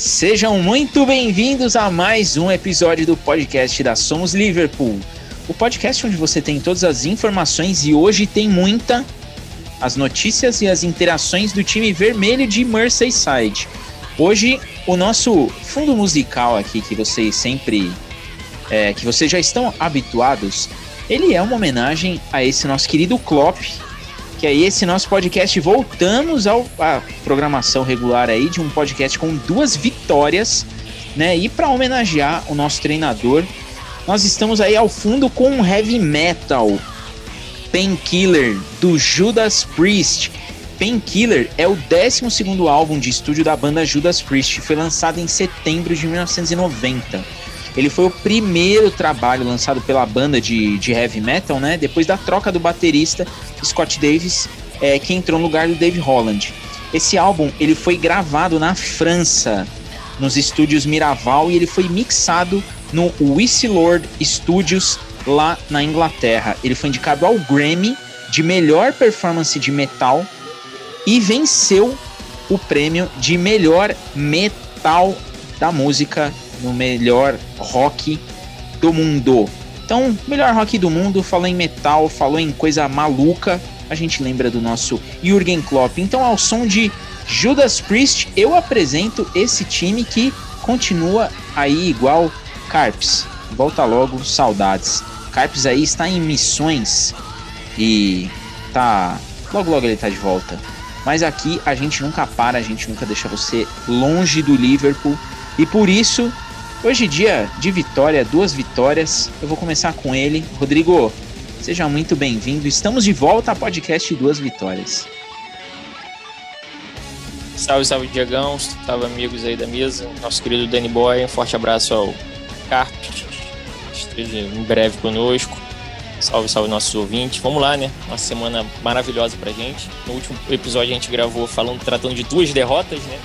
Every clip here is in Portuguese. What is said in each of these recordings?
Sejam muito bem-vindos a mais um episódio do podcast da Somos Liverpool. O podcast onde você tem todas as informações e hoje tem muita as notícias e as interações do time vermelho de Merseyside. Hoje o nosso fundo musical aqui que vocês sempre é, que vocês já estão habituados, ele é uma homenagem a esse nosso querido Klopp, que é esse nosso podcast. Voltamos ao, à programação regular aí de um podcast com duas vitórias, né? E para homenagear o nosso treinador, nós estamos aí ao fundo com um heavy metal, Painkiller, do Judas Priest. Painkiller é o 12 álbum de estúdio da banda Judas Priest, foi lançado em setembro de 1990. Ele foi o primeiro trabalho lançado pela banda de, de heavy metal, né? Depois da troca do baterista Scott Davis, é, que entrou no lugar do Dave Holland. Esse álbum ele foi gravado na França, nos estúdios Miraval, e ele foi mixado no Lord Studios lá na Inglaterra. Ele foi indicado ao Grammy de melhor performance de metal e venceu o prêmio de melhor metal da música no melhor rock do mundo. Então, melhor rock do mundo, falou em metal, falou em coisa maluca, a gente lembra do nosso Jürgen Klopp. Então, ao som de Judas Priest, eu apresento esse time que continua aí igual Carps. Volta logo, saudades. Carps aí está em missões e tá logo logo ele tá de volta. Mas aqui a gente nunca para, a gente nunca deixa você longe do Liverpool e por isso Hoje dia de vitória, duas vitórias. Eu vou começar com ele. Rodrigo, seja muito bem-vindo. Estamos de volta a podcast Duas Vitórias. Salve, salve, Diagão. Salve, amigos aí da mesa. Nosso querido Danny Boy. Um forte abraço ao Carpes. Esteja em breve conosco. Salve, salve, nossos ouvintes. Vamos lá, né? Uma semana maravilhosa pra gente. No último episódio a gente gravou falando, tratando de duas derrotas, né?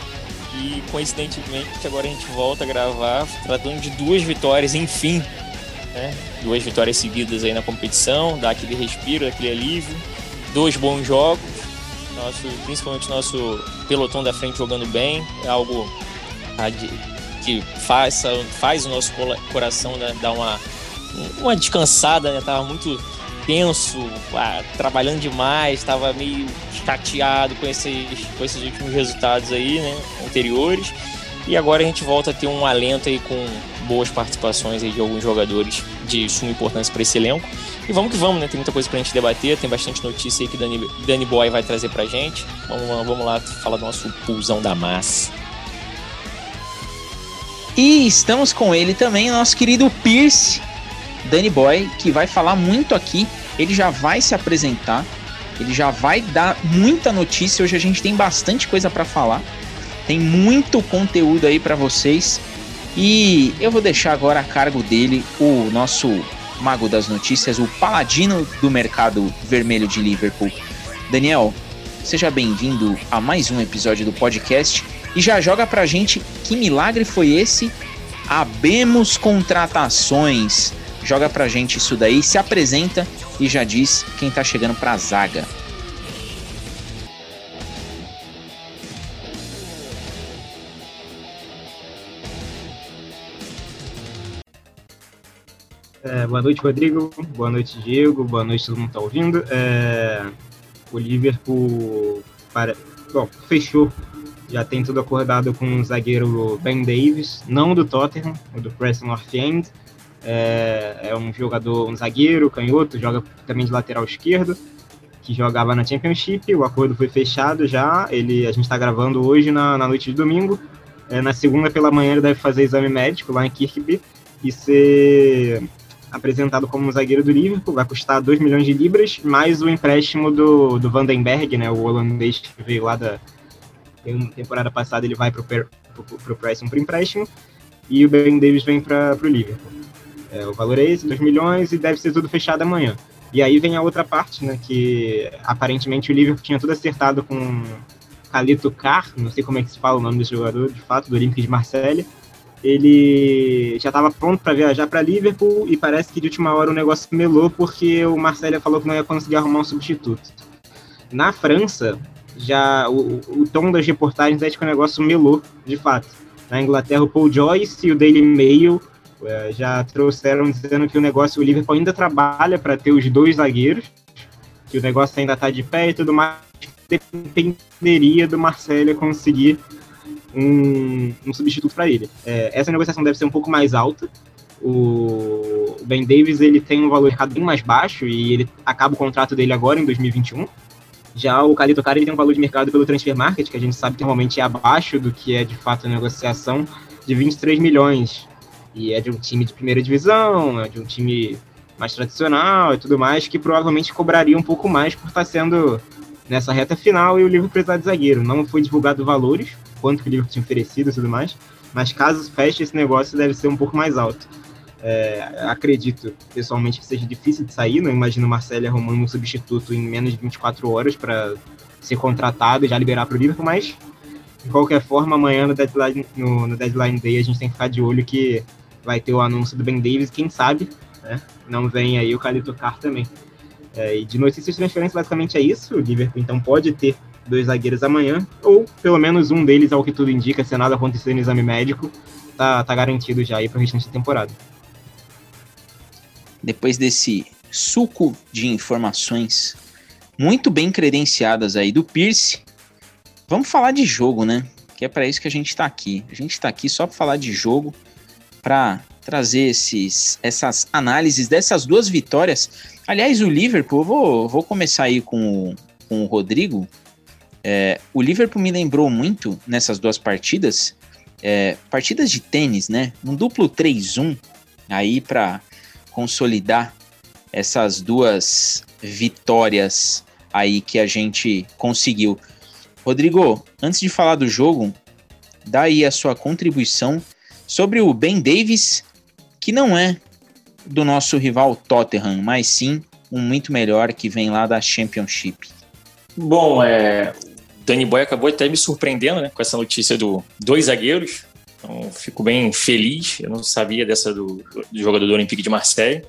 E coincidentemente agora a gente volta a gravar tratando de duas vitórias, enfim. Né? Duas vitórias seguidas aí na competição, dá aquele respiro, aquele alívio. Dois bons jogos, nosso, principalmente nosso pelotão da frente jogando bem, é algo que faz, faz o nosso coração né, dar uma, uma descansada, né? Tava muito tenso, ah, trabalhando demais, estava meio chateado com esses, com esses últimos resultados aí, né, anteriores. E agora a gente volta a ter um alento aí com boas participações aí de alguns jogadores de suma importância para esse elenco. E vamos que vamos, né? Tem muita coisa pra gente debater, tem bastante notícia aí que Dani, Dani Boy vai trazer pra gente. Vamos lá, vamos lá falar do nosso pulsão da massa. E estamos com ele também, nosso querido Pierce, Danny Boy, que vai falar muito aqui. Ele já vai se apresentar, ele já vai dar muita notícia. Hoje a gente tem bastante coisa para falar, tem muito conteúdo aí para vocês. E eu vou deixar agora a cargo dele o nosso mago das notícias, o paladino do mercado vermelho de Liverpool. Daniel, seja bem-vindo a mais um episódio do podcast e já joga pra gente que milagre foi esse? Abemos contratações joga pra gente isso daí, se apresenta e já diz quem tá chegando pra zaga. É, boa noite, Rodrigo. Boa noite, Diego. Boa noite, todo mundo tá ouvindo. É, o Liverpool para... Bom, fechou. Já tem tudo acordado com o zagueiro Ben Davis, não do Tottenham, do Preston North End é, é um jogador, um zagueiro, canhoto, joga também de lateral esquerdo, que jogava na Championship. O acordo foi fechado já. Ele, a gente está gravando hoje na, na noite de domingo. É, na segunda pela manhã ele deve fazer exame médico lá em Kirkby e ser apresentado como zagueiro do Liverpool. Vai custar 2 milhões de libras, mais o empréstimo do, do Vandenberg, né, o holandês que veio lá da temporada passada. Ele vai para o Preston por empréstimo e o Ben Davis vem para o Liverpool. É, o valor é esse, 2 milhões, e deve ser tudo fechado amanhã. E aí vem a outra parte, né? Que aparentemente o Liverpool tinha tudo acertado com Calito Car, não sei como é que se fala o nome desse jogador, de fato, do Olympique de Marselha. Ele já estava pronto para viajar para Liverpool e parece que de última hora o negócio melou porque o Marselha falou que não ia conseguir arrumar um substituto. Na França, já o, o tom das reportagens é de que o negócio melou, de fato. Na Inglaterra, o Paul Joyce e o Daily Mail já trouxeram dizendo que o negócio, o Liverpool ainda trabalha para ter os dois zagueiros, que o negócio ainda está de pé e tudo mais, dependeria do Marcelo conseguir um, um substituto para ele. É, essa negociação deve ser um pouco mais alta. O Ben Davis ele tem um valor de mercado bem mais baixo e ele acaba o contrato dele agora em 2021. Já o Calito Cara ele tem um valor de mercado pelo transfer market, que a gente sabe que normalmente é abaixo do que é de fato a negociação, de 23 milhões. E é de um time de primeira divisão, é de um time mais tradicional e tudo mais, que provavelmente cobraria um pouco mais por estar sendo nessa reta final e o livro precisar de zagueiro. Não foi divulgado valores, quanto que o livro tinha oferecido e tudo mais, mas caso feche esse negócio deve ser um pouco mais alto. É, acredito pessoalmente que seja difícil de sair, não imagino Marcelo arrumando um substituto em menos de 24 horas para ser contratado e já liberar para o Liverpool, mas de qualquer forma, amanhã no deadline, no, no deadline Day a gente tem que ficar de olho que vai ter o anúncio do Ben Davis, quem sabe, né? Não vem aí o Calito Car também. É, e de notícias de transferência, basicamente é isso. O Liverpool então pode ter dois zagueiros amanhã, ou pelo menos um deles, ao que tudo indica, se nada acontecer no exame médico, tá, tá garantido já aí para o restante da temporada. Depois desse suco de informações muito bem credenciadas aí do Pierce, vamos falar de jogo, né? Que é para isso que a gente está aqui. A gente está aqui só para falar de jogo para trazer esses, essas análises dessas duas vitórias. Aliás, o Liverpool, vou, vou começar aí com o, com o Rodrigo. É, o Liverpool me lembrou muito nessas duas partidas, é, partidas de tênis, né? Um duplo 3-1 aí para consolidar essas duas vitórias aí que a gente conseguiu. Rodrigo, antes de falar do jogo, dá aí a sua contribuição sobre o Ben Davis, que não é do nosso rival Tottenham, mas sim um muito melhor que vem lá da Championship. Bom, é, Danny Boy acabou até me surpreendendo né, com essa notícia do dois zagueiros. Então, fico bem feliz. Eu não sabia dessa do, do jogador do Olympique de Marseille.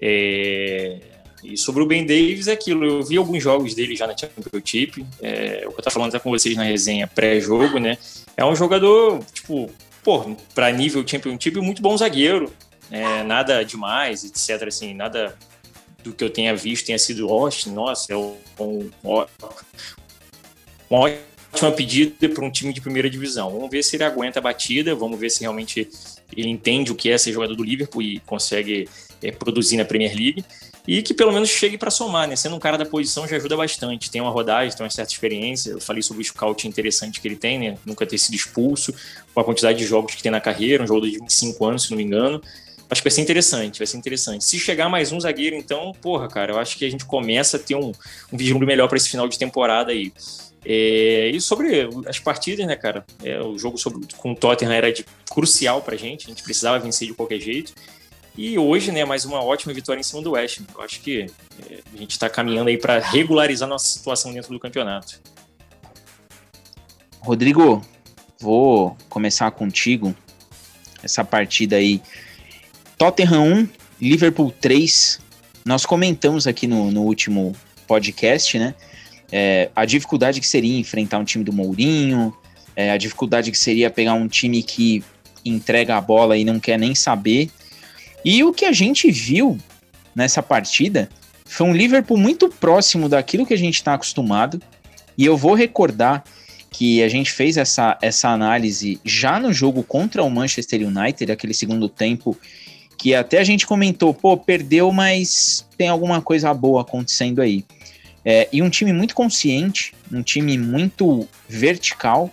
É, e sobre o Ben Davis é aquilo. Eu vi alguns jogos dele já na Championship. É, o que eu estava falando até com vocês na resenha pré-jogo, né? É um jogador, tipo, pô, para nível Championship, muito bom zagueiro. É, nada demais, etc. Assim, nada do que eu tenha visto tenha sido, Austin, nossa, é um, um, uma ótima pedida para um time de primeira divisão. Vamos ver se ele aguenta a batida, vamos ver se realmente ele entende o que é ser jogador do Liverpool e consegue é, produzir na Premier League e que pelo menos chegue para somar, né? Sendo um cara da posição já ajuda bastante. Tem uma rodagem, tem uma certa experiência. Eu falei sobre o scout interessante que ele tem, né? Nunca ter sido expulso, com a quantidade de jogos que tem na carreira, um jogador de 25 anos, se não me engano. Acho que vai ser interessante, vai ser interessante. Se chegar mais um zagueiro, então, porra, cara, eu acho que a gente começa a ter um, um vislumbre melhor para esse final de temporada aí. É, e sobre as partidas, né, cara? É, o jogo sobre, com o Tottenham era de, crucial pra gente, a gente precisava vencer de qualquer jeito. E hoje, né, mais uma ótima vitória em cima do West. Eu acho que é, a gente está caminhando aí para regularizar nossa situação dentro do campeonato. Rodrigo, vou começar contigo. Essa partida aí. Tottenham 1, Liverpool 3. Nós comentamos aqui no, no último podcast, né? É, a dificuldade que seria enfrentar um time do Mourinho, é, a dificuldade que seria pegar um time que entrega a bola e não quer nem saber. E o que a gente viu nessa partida foi um Liverpool muito próximo daquilo que a gente está acostumado. E eu vou recordar que a gente fez essa, essa análise já no jogo contra o Manchester United, aquele segundo tempo, que até a gente comentou, pô, perdeu, mas tem alguma coisa boa acontecendo aí. É, e um time muito consciente, um time muito vertical,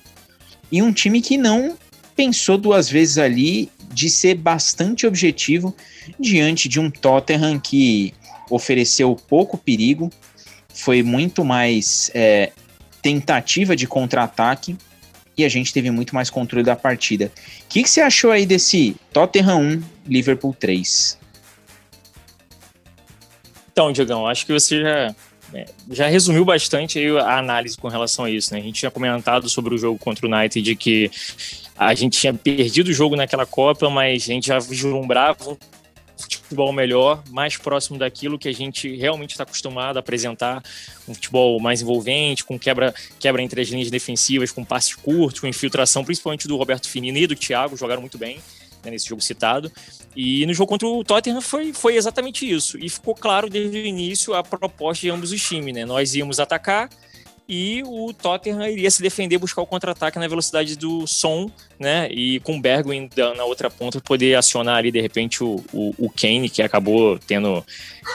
e um time que não pensou duas vezes ali de ser bastante objetivo diante de um Tottenham que ofereceu pouco perigo, foi muito mais é, tentativa de contra-ataque e a gente teve muito mais controle da partida. O que, que você achou aí desse Tottenham 1, Liverpool 3? Então, Diogão, acho que você já, já resumiu bastante a análise com relação a isso. Né? A gente tinha comentado sobre o jogo contra o United de que a gente tinha perdido o jogo naquela Copa, mas a gente já vislumbrava um futebol melhor, mais próximo daquilo que a gente realmente está acostumado a apresentar, um futebol mais envolvente, com quebra, quebra entre as linhas defensivas, com passes curtos, com infiltração, principalmente do Roberto Firmino e do Thiago, jogaram muito bem né, nesse jogo citado. E no jogo contra o Tottenham foi, foi exatamente isso. E ficou claro desde o início a proposta de ambos os times. Né? Nós íamos atacar e o Tottenham iria se defender, buscar o contra-ataque na velocidade do som, né? E com o Bergwijn na outra ponta poder acionar ali de repente o, o, o Kane, que acabou tendo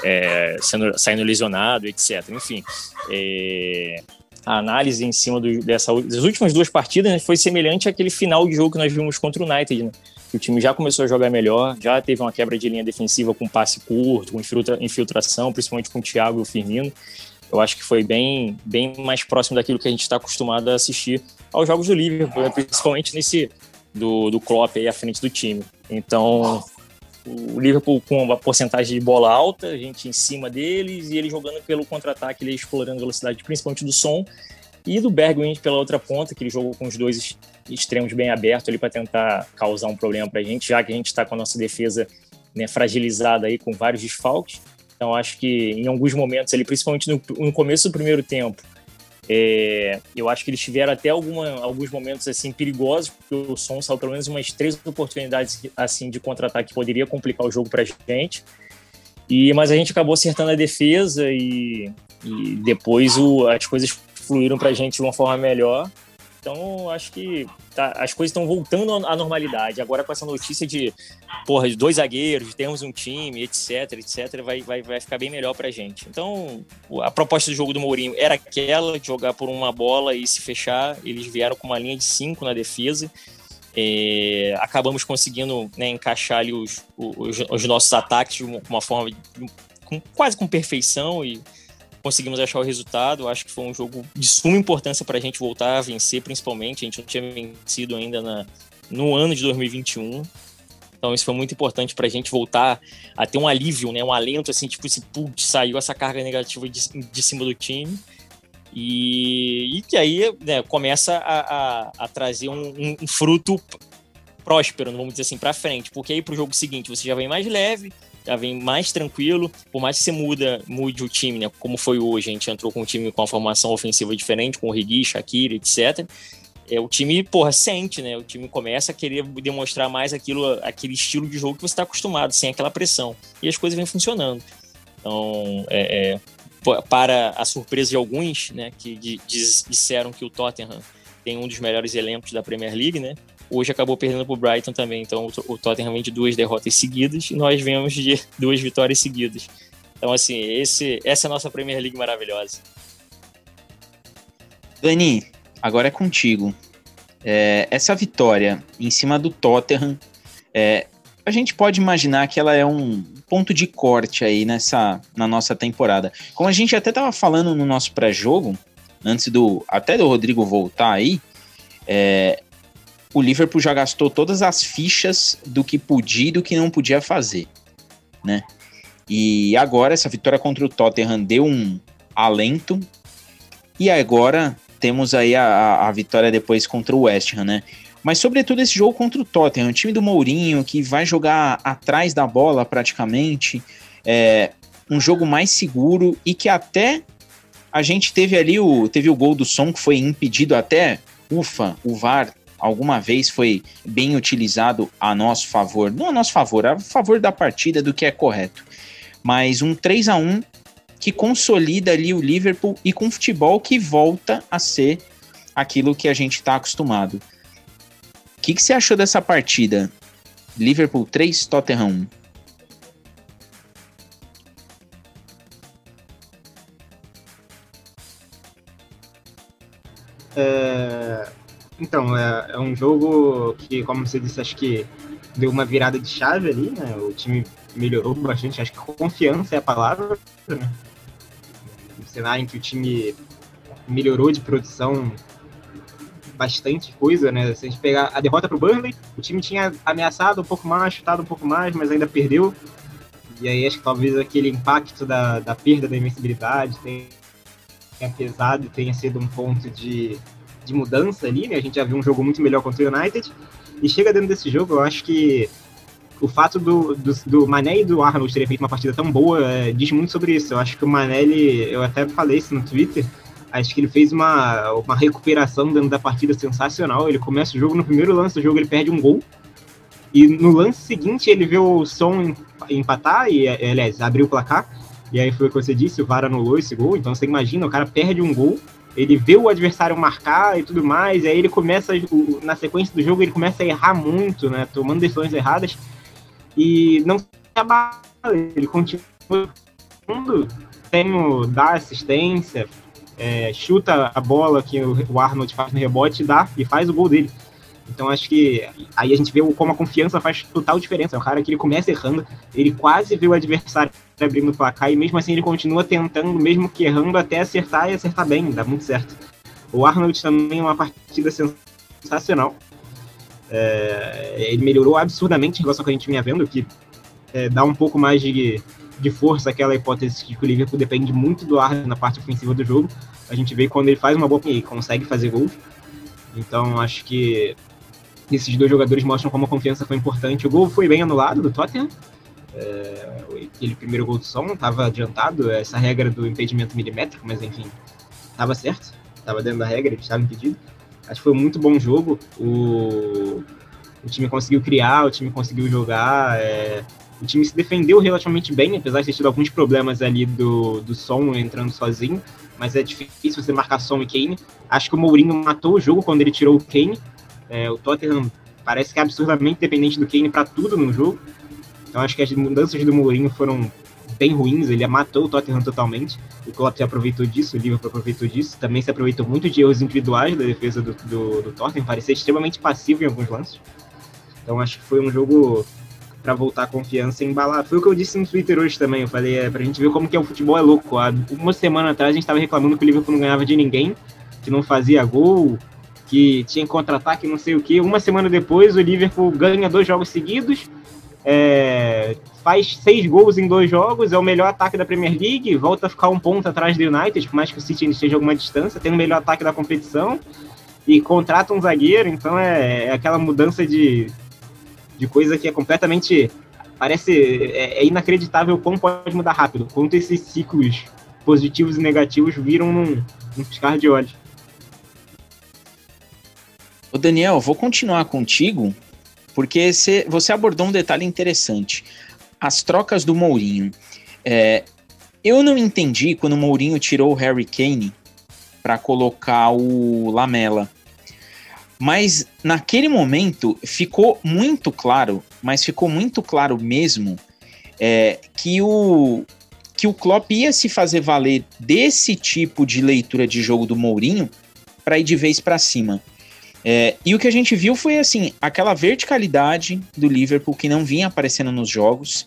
é, sendo, saindo lesionado, etc. Enfim, é, a análise em cima do, dessa, das últimas duas partidas né, foi semelhante àquele final de jogo que nós vimos contra o United, né? O time já começou a jogar melhor, já teve uma quebra de linha defensiva com passe curto, com infiltração, principalmente com o Thiago e o Firmino eu acho que foi bem, bem mais próximo daquilo que a gente está acostumado a assistir aos jogos do Liverpool, principalmente nesse do, do Klopp aí à frente do time. Então, o Liverpool com uma porcentagem de bola alta, a gente em cima deles e ele jogando pelo contra-ataque, ele explorando velocidade principalmente do som e do Bergwijn pela outra ponta, que ele jogou com os dois extremos bem abertos ali para tentar causar um problema para a gente, já que a gente está com a nossa defesa né, fragilizada aí com vários desfalques. Então, acho que em alguns momentos, ali, principalmente no, no começo do primeiro tempo, é, eu acho que eles tiveram até alguma, alguns momentos assim perigosos, porque o Som saiu pelo menos umas três oportunidades assim de contra-ataque que poderia complicar o jogo para a gente. E, mas a gente acabou acertando a defesa e, e depois o, as coisas fluíram para a gente de uma forma melhor. Então, acho que tá, as coisas estão voltando à normalidade. Agora, com essa notícia de, porra, de dois zagueiros, temos um time, etc, etc, vai, vai, vai ficar bem melhor pra gente. Então, a proposta do jogo do Mourinho era aquela, de jogar por uma bola e se fechar. Eles vieram com uma linha de cinco na defesa. É, acabamos conseguindo né, encaixar ali os, os, os, nossos ataques de uma, forma de, com, quase com perfeição e conseguimos achar o resultado. Acho que foi um jogo de suma importância para a gente voltar a vencer, principalmente. A gente não tinha vencido ainda na, no ano de 2021. Então isso foi muito importante para a gente voltar a ter um alívio, né? um alento, assim, tipo, esse putz, saiu essa carga negativa de, de cima do time. E, e que aí né, começa a, a, a trazer um, um, fruto próspero, vamos dizer assim, para frente. Porque aí para o jogo seguinte você já vem mais leve, já vem mais tranquilo, por mais que você muda, mude o time, né? Como foi hoje, a gente entrou com um time com uma formação ofensiva diferente, com o Rigui, Shakira, etc. É, o time, porra, sente, né? O time começa a querer demonstrar mais aquilo, aquele estilo de jogo que você está acostumado, sem aquela pressão. E as coisas vêm funcionando. Então, é, é, para a surpresa de alguns, né, que disseram que o Tottenham tem um dos melhores elencos da Premier League, né? Hoje acabou perdendo para o Brighton também. Então o Tottenham vem de duas derrotas seguidas e nós vemos de duas vitórias seguidas. Então, assim, esse, essa é a nossa Premier League maravilhosa. Dani, agora é contigo. É, essa vitória em cima do Tottenham, é, a gente pode imaginar que ela é um ponto de corte aí nessa na nossa temporada. Como a gente até estava falando no nosso pré-jogo, antes do até do Rodrigo voltar aí, é, o Liverpool já gastou todas as fichas do que podia e do que não podia fazer, né? E agora essa vitória contra o Tottenham deu um alento. E agora temos aí a, a vitória depois contra o West Ham, né? Mas sobretudo esse jogo contra o Tottenham, o time do Mourinho que vai jogar atrás da bola praticamente, é um jogo mais seguro e que até a gente teve ali o teve o gol do som que foi impedido até, ufa, o VAR alguma vez foi bem utilizado a nosso favor, não a nosso favor, a favor da partida do que é correto. Mas um 3 a 1 que consolida ali o Liverpool e com futebol que volta a ser aquilo que a gente está acostumado. O que, que você achou dessa partida? Liverpool 3, Tottenham 1. É, então, é, é, um jogo que, como você disse, acho que deu uma virada de chave ali, né? O time melhorou bastante, acho que confiança é a palavra, né? Um cenário em que o time melhorou de produção bastante coisa, né? Se a gente pegar a derrota para o Burnley, o time tinha ameaçado um pouco mais, chutado um pouco mais, mas ainda perdeu. E aí acho que talvez aquele impacto da, da perda da invencibilidade tenha pesado e tenha sido um ponto de de mudança ali, né? A gente já viu um jogo muito melhor contra o United. E chega dentro desse jogo, eu acho que o fato do, do, do, Mané e do Arnold terem feito uma partida tão boa é, diz muito sobre isso. Eu acho que o Mané, ele, eu até falei isso no Twitter, acho que ele fez uma, uma recuperação dentro da partida sensacional. Ele começa o jogo, no primeiro lance do jogo ele perde um gol, e no lance seguinte ele vê o som empatar, e aliás, abrir o placar, e aí foi o que você disse, o VAR anulou esse gol, então você imagina, o cara perde um gol, ele vê o adversário marcar e tudo mais, e aí ele começa, na sequência do jogo, ele começa a errar muito, né, tomando decisões erradas, e não se abala, ele continua tem o dar assistência, é, chuta a bola que o Arnold faz no rebote dá, e faz o gol dele. Então acho que aí a gente vê como a confiança faz total diferença. É um cara que ele começa errando, ele quase vê o adversário abrindo o placar e mesmo assim ele continua tentando, mesmo que errando, até acertar e acertar bem, dá muito certo. O Arnold também é uma partida sensacional. É, ele melhorou absurdamente em relação ao que a gente vinha vendo, que é, dá um pouco mais de, de força aquela hipótese que o Liverpool depende muito do Arnold na parte ofensiva do jogo. A gente vê quando ele faz uma boa e consegue fazer gols. Então acho que esses dois jogadores mostram como a confiança foi importante. O gol foi bem anulado do Tottenham. É, aquele primeiro gol do Som estava adiantado, essa regra do impedimento milimétrico, mas enfim, estava certo, estava dentro da regra, estava impedido. Acho que foi um muito bom jogo. O, o time conseguiu criar, o time conseguiu jogar. É, o time se defendeu relativamente bem, apesar de ter tido alguns problemas ali do, do som entrando sozinho. Mas é difícil você marcar som e Kane. Acho que o Mourinho matou o jogo quando ele tirou o Kane. É, o Tottenham parece que é absurdamente dependente do Kane para tudo no jogo. Então acho que as mudanças do Mourinho foram bem ruins, ele matou o Tottenham totalmente. O Klopp se aproveitou disso, o Liverpool aproveitou disso. Também se aproveitou muito de erros individuais da defesa do, do, do Tottenham, parecia extremamente passivo em alguns lances. Então acho que foi um jogo para voltar a confiança e embalar. Foi o que eu disse no Twitter hoje também. Eu falei, é, pra gente ver como que é o futebol é louco. Há uma semana atrás a gente estava reclamando que o Liverpool não ganhava de ninguém, que não fazia gol, que tinha contra-ataque, não sei o que. Uma semana depois, o Liverpool ganha dois jogos seguidos, é, faz seis gols em dois jogos, é o melhor ataque da Premier League, volta a ficar um ponto atrás do United, por mais que o City esteja a alguma distância, tem o melhor ataque da competição e contrata um zagueiro, então é, é aquela mudança de, de coisa que é completamente. Parece. É, é inacreditável como pode mudar rápido, quanto esses ciclos positivos e negativos viram num, num piscar de olhos. Ô Daniel, vou continuar contigo, porque você, você abordou um detalhe interessante. As trocas do Mourinho. É, eu não entendi quando o Mourinho tirou o Harry Kane para colocar o Lamela. Mas naquele momento ficou muito claro, mas ficou muito claro mesmo, é, que o que o Klopp ia se fazer valer desse tipo de leitura de jogo do Mourinho para ir de vez para cima. É, e o que a gente viu foi assim, aquela verticalidade do Liverpool que não vinha aparecendo nos jogos.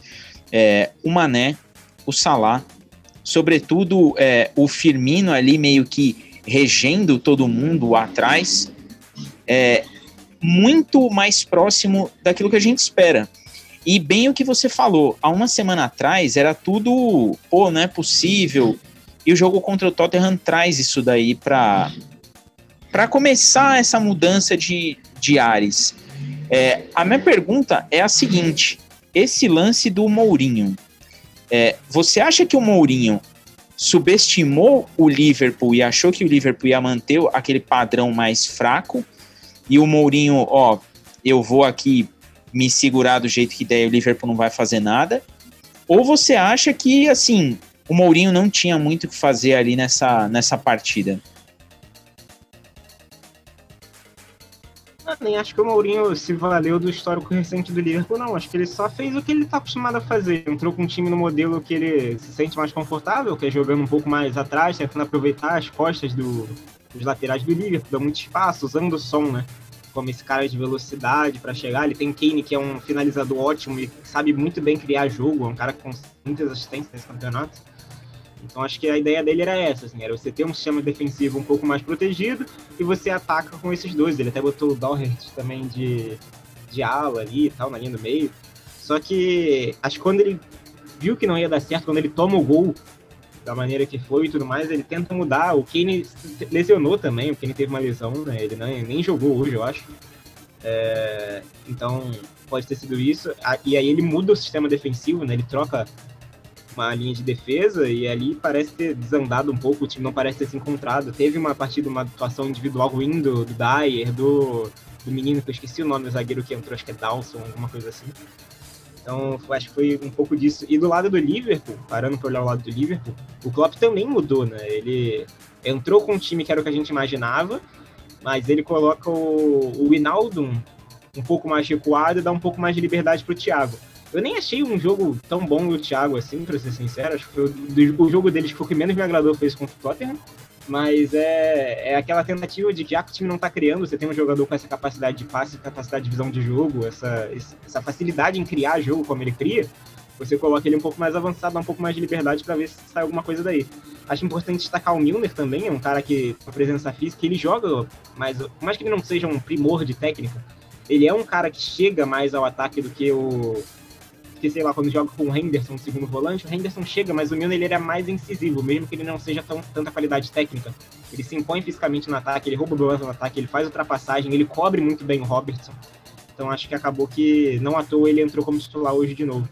É, o Mané, o Salah, sobretudo é, o Firmino ali meio que regendo todo mundo atrás, é, muito mais próximo daquilo que a gente espera. E bem o que você falou, há uma semana atrás era tudo, pô, não é possível. E o jogo contra o Tottenham traz isso daí para para começar essa mudança de, de ares, é, a minha pergunta é a seguinte: esse lance do Mourinho, é, você acha que o Mourinho subestimou o Liverpool e achou que o Liverpool ia manter aquele padrão mais fraco? E o Mourinho, ó, eu vou aqui me segurar do jeito que der, o Liverpool não vai fazer nada? Ou você acha que, assim, o Mourinho não tinha muito o que fazer ali nessa, nessa partida? Nem acho que o Mourinho se valeu do histórico recente do Liverpool, não. Acho que ele só fez o que ele está acostumado a fazer. Entrou com um time no modelo que ele se sente mais confortável, que é jogando um pouco mais atrás, tentando aproveitar as costas do, dos laterais do Liverpool, dá muito espaço, usando o som, né? Como esse cara de velocidade para chegar. Ele tem Kane, que é um finalizador ótimo e sabe muito bem criar jogo, é um cara com muitas assistências nesse campeonato. Então acho que a ideia dele era essa, assim, era você ter um sistema defensivo um pouco mais protegido e você ataca com esses dois. Ele até botou o Doherty também de, de ala ali e tal, na linha do meio. Só que acho que quando ele viu que não ia dar certo, quando ele toma o gol da maneira que foi e tudo mais, ele tenta mudar. O Kane lesionou também, o Kane teve uma lesão, né? Ele não, nem jogou hoje, eu acho. É, Então, pode ter sido isso. E aí ele muda o sistema defensivo, né? Ele troca uma linha de defesa e ali parece ter desandado um pouco, o time não parece ter se encontrado. Teve uma partida, uma atuação individual ruim do, do Dyer, do, do menino que eu esqueci o nome do zagueiro que entrou, acho que é Dawson, alguma coisa assim. Então, acho que foi um pouco disso. E do lado do Liverpool, parando por olhar o lado do Liverpool, o Klopp também mudou, né? Ele entrou com um time que era o que a gente imaginava, mas ele coloca o, o um pouco mais recuado e dá um pouco mais de liberdade para o Thiago. Eu nem achei um jogo tão bom do Thiago assim, para ser sincero. Acho que foi o, o jogo deles que foi o que menos me agradou fez contra o Tottenham. Mas é, é aquela tentativa de que já que o time não está criando, você tem um jogador com essa capacidade de passe, capacidade de visão de jogo, essa, essa facilidade em criar jogo como ele cria, você coloca ele um pouco mais avançado, dá um pouco mais de liberdade para ver se sai alguma coisa daí. Acho importante destacar o Milner também, é um cara que com presença física, ele joga, mas por mais que ele não seja um primor de técnica, ele é um cara que chega mais ao ataque do que o que, sei lá, quando joga com o Henderson, segundo volante, o Henderson chega, mas o Milner ele é mais incisivo, mesmo que ele não seja tão, tanta qualidade técnica. Ele se impõe fisicamente no ataque, ele rouba bolas no ataque, ele faz ultrapassagem, ele cobre muito bem o Robertson. Então acho que acabou que, não à toa, ele entrou como titular hoje de novo.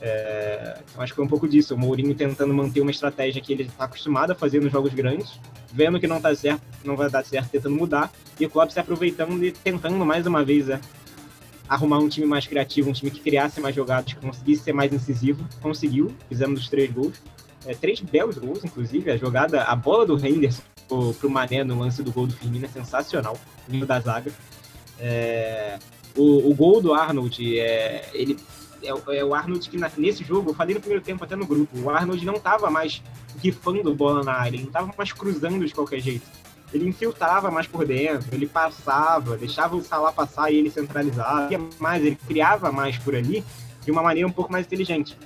É, então acho que foi um pouco disso, o Mourinho tentando manter uma estratégia que ele está acostumado a fazer nos jogos grandes, vendo que não tá certo, não vai dar certo, tentando mudar, e o Klopp se aproveitando e tentando mais uma vez é, arrumar um time mais criativo, um time que criasse mais jogadas, que conseguisse ser mais incisivo. Conseguiu, fizemos os três gols. É, três belos gols, inclusive. A jogada, a bola do Henderson pro, o Mané no lance do gol do Firmino é sensacional, vindo da zaga. É, o, o, gol do Arnold, é, ele é, é, o Arnold que na, nesse jogo, eu falei no primeiro tempo até no grupo, o Arnold não estava mais rifando bola na área, ele não estava mais cruzando de qualquer jeito ele infiltrava mais por dentro, ele passava, deixava o Salah passar e ele centralizava, mais, ele criava mais por ali de uma maneira um pouco mais inteligente.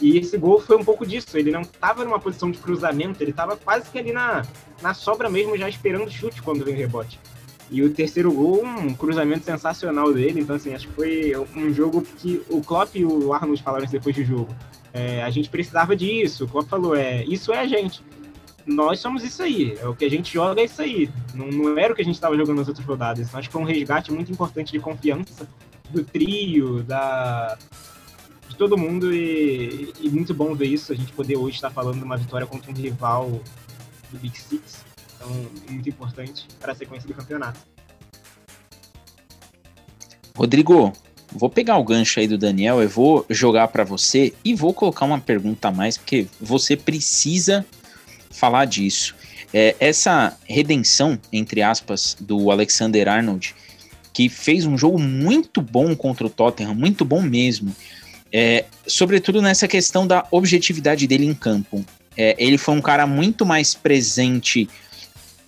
E esse gol foi um pouco disso, ele não estava numa posição de cruzamento, ele estava quase que ali na, na sobra mesmo, já esperando o chute quando vem o rebote. E o terceiro gol, um cruzamento sensacional dele, então assim, acho que foi um jogo que o Klopp e o Arnold falaram depois do jogo. É, a gente precisava disso, o Klopp falou, é, isso é a gente nós somos isso aí. É o que a gente joga é isso aí. Não, não era o que a gente estava jogando nas outras rodadas. Então, acho que foi um resgate muito importante de confiança do trio, da de todo mundo e, e muito bom ver isso. A gente poder hoje estar falando de uma vitória contra um rival do Big Six. Então, muito importante para a sequência do campeonato. Rodrigo, vou pegar o gancho aí do Daniel, eu vou jogar para você e vou colocar uma pergunta a mais, porque você precisa falar disso. É, essa redenção, entre aspas, do Alexander Arnold, que fez um jogo muito bom contra o Tottenham, muito bom mesmo. É, sobretudo nessa questão da objetividade dele em campo. É, ele foi um cara muito mais presente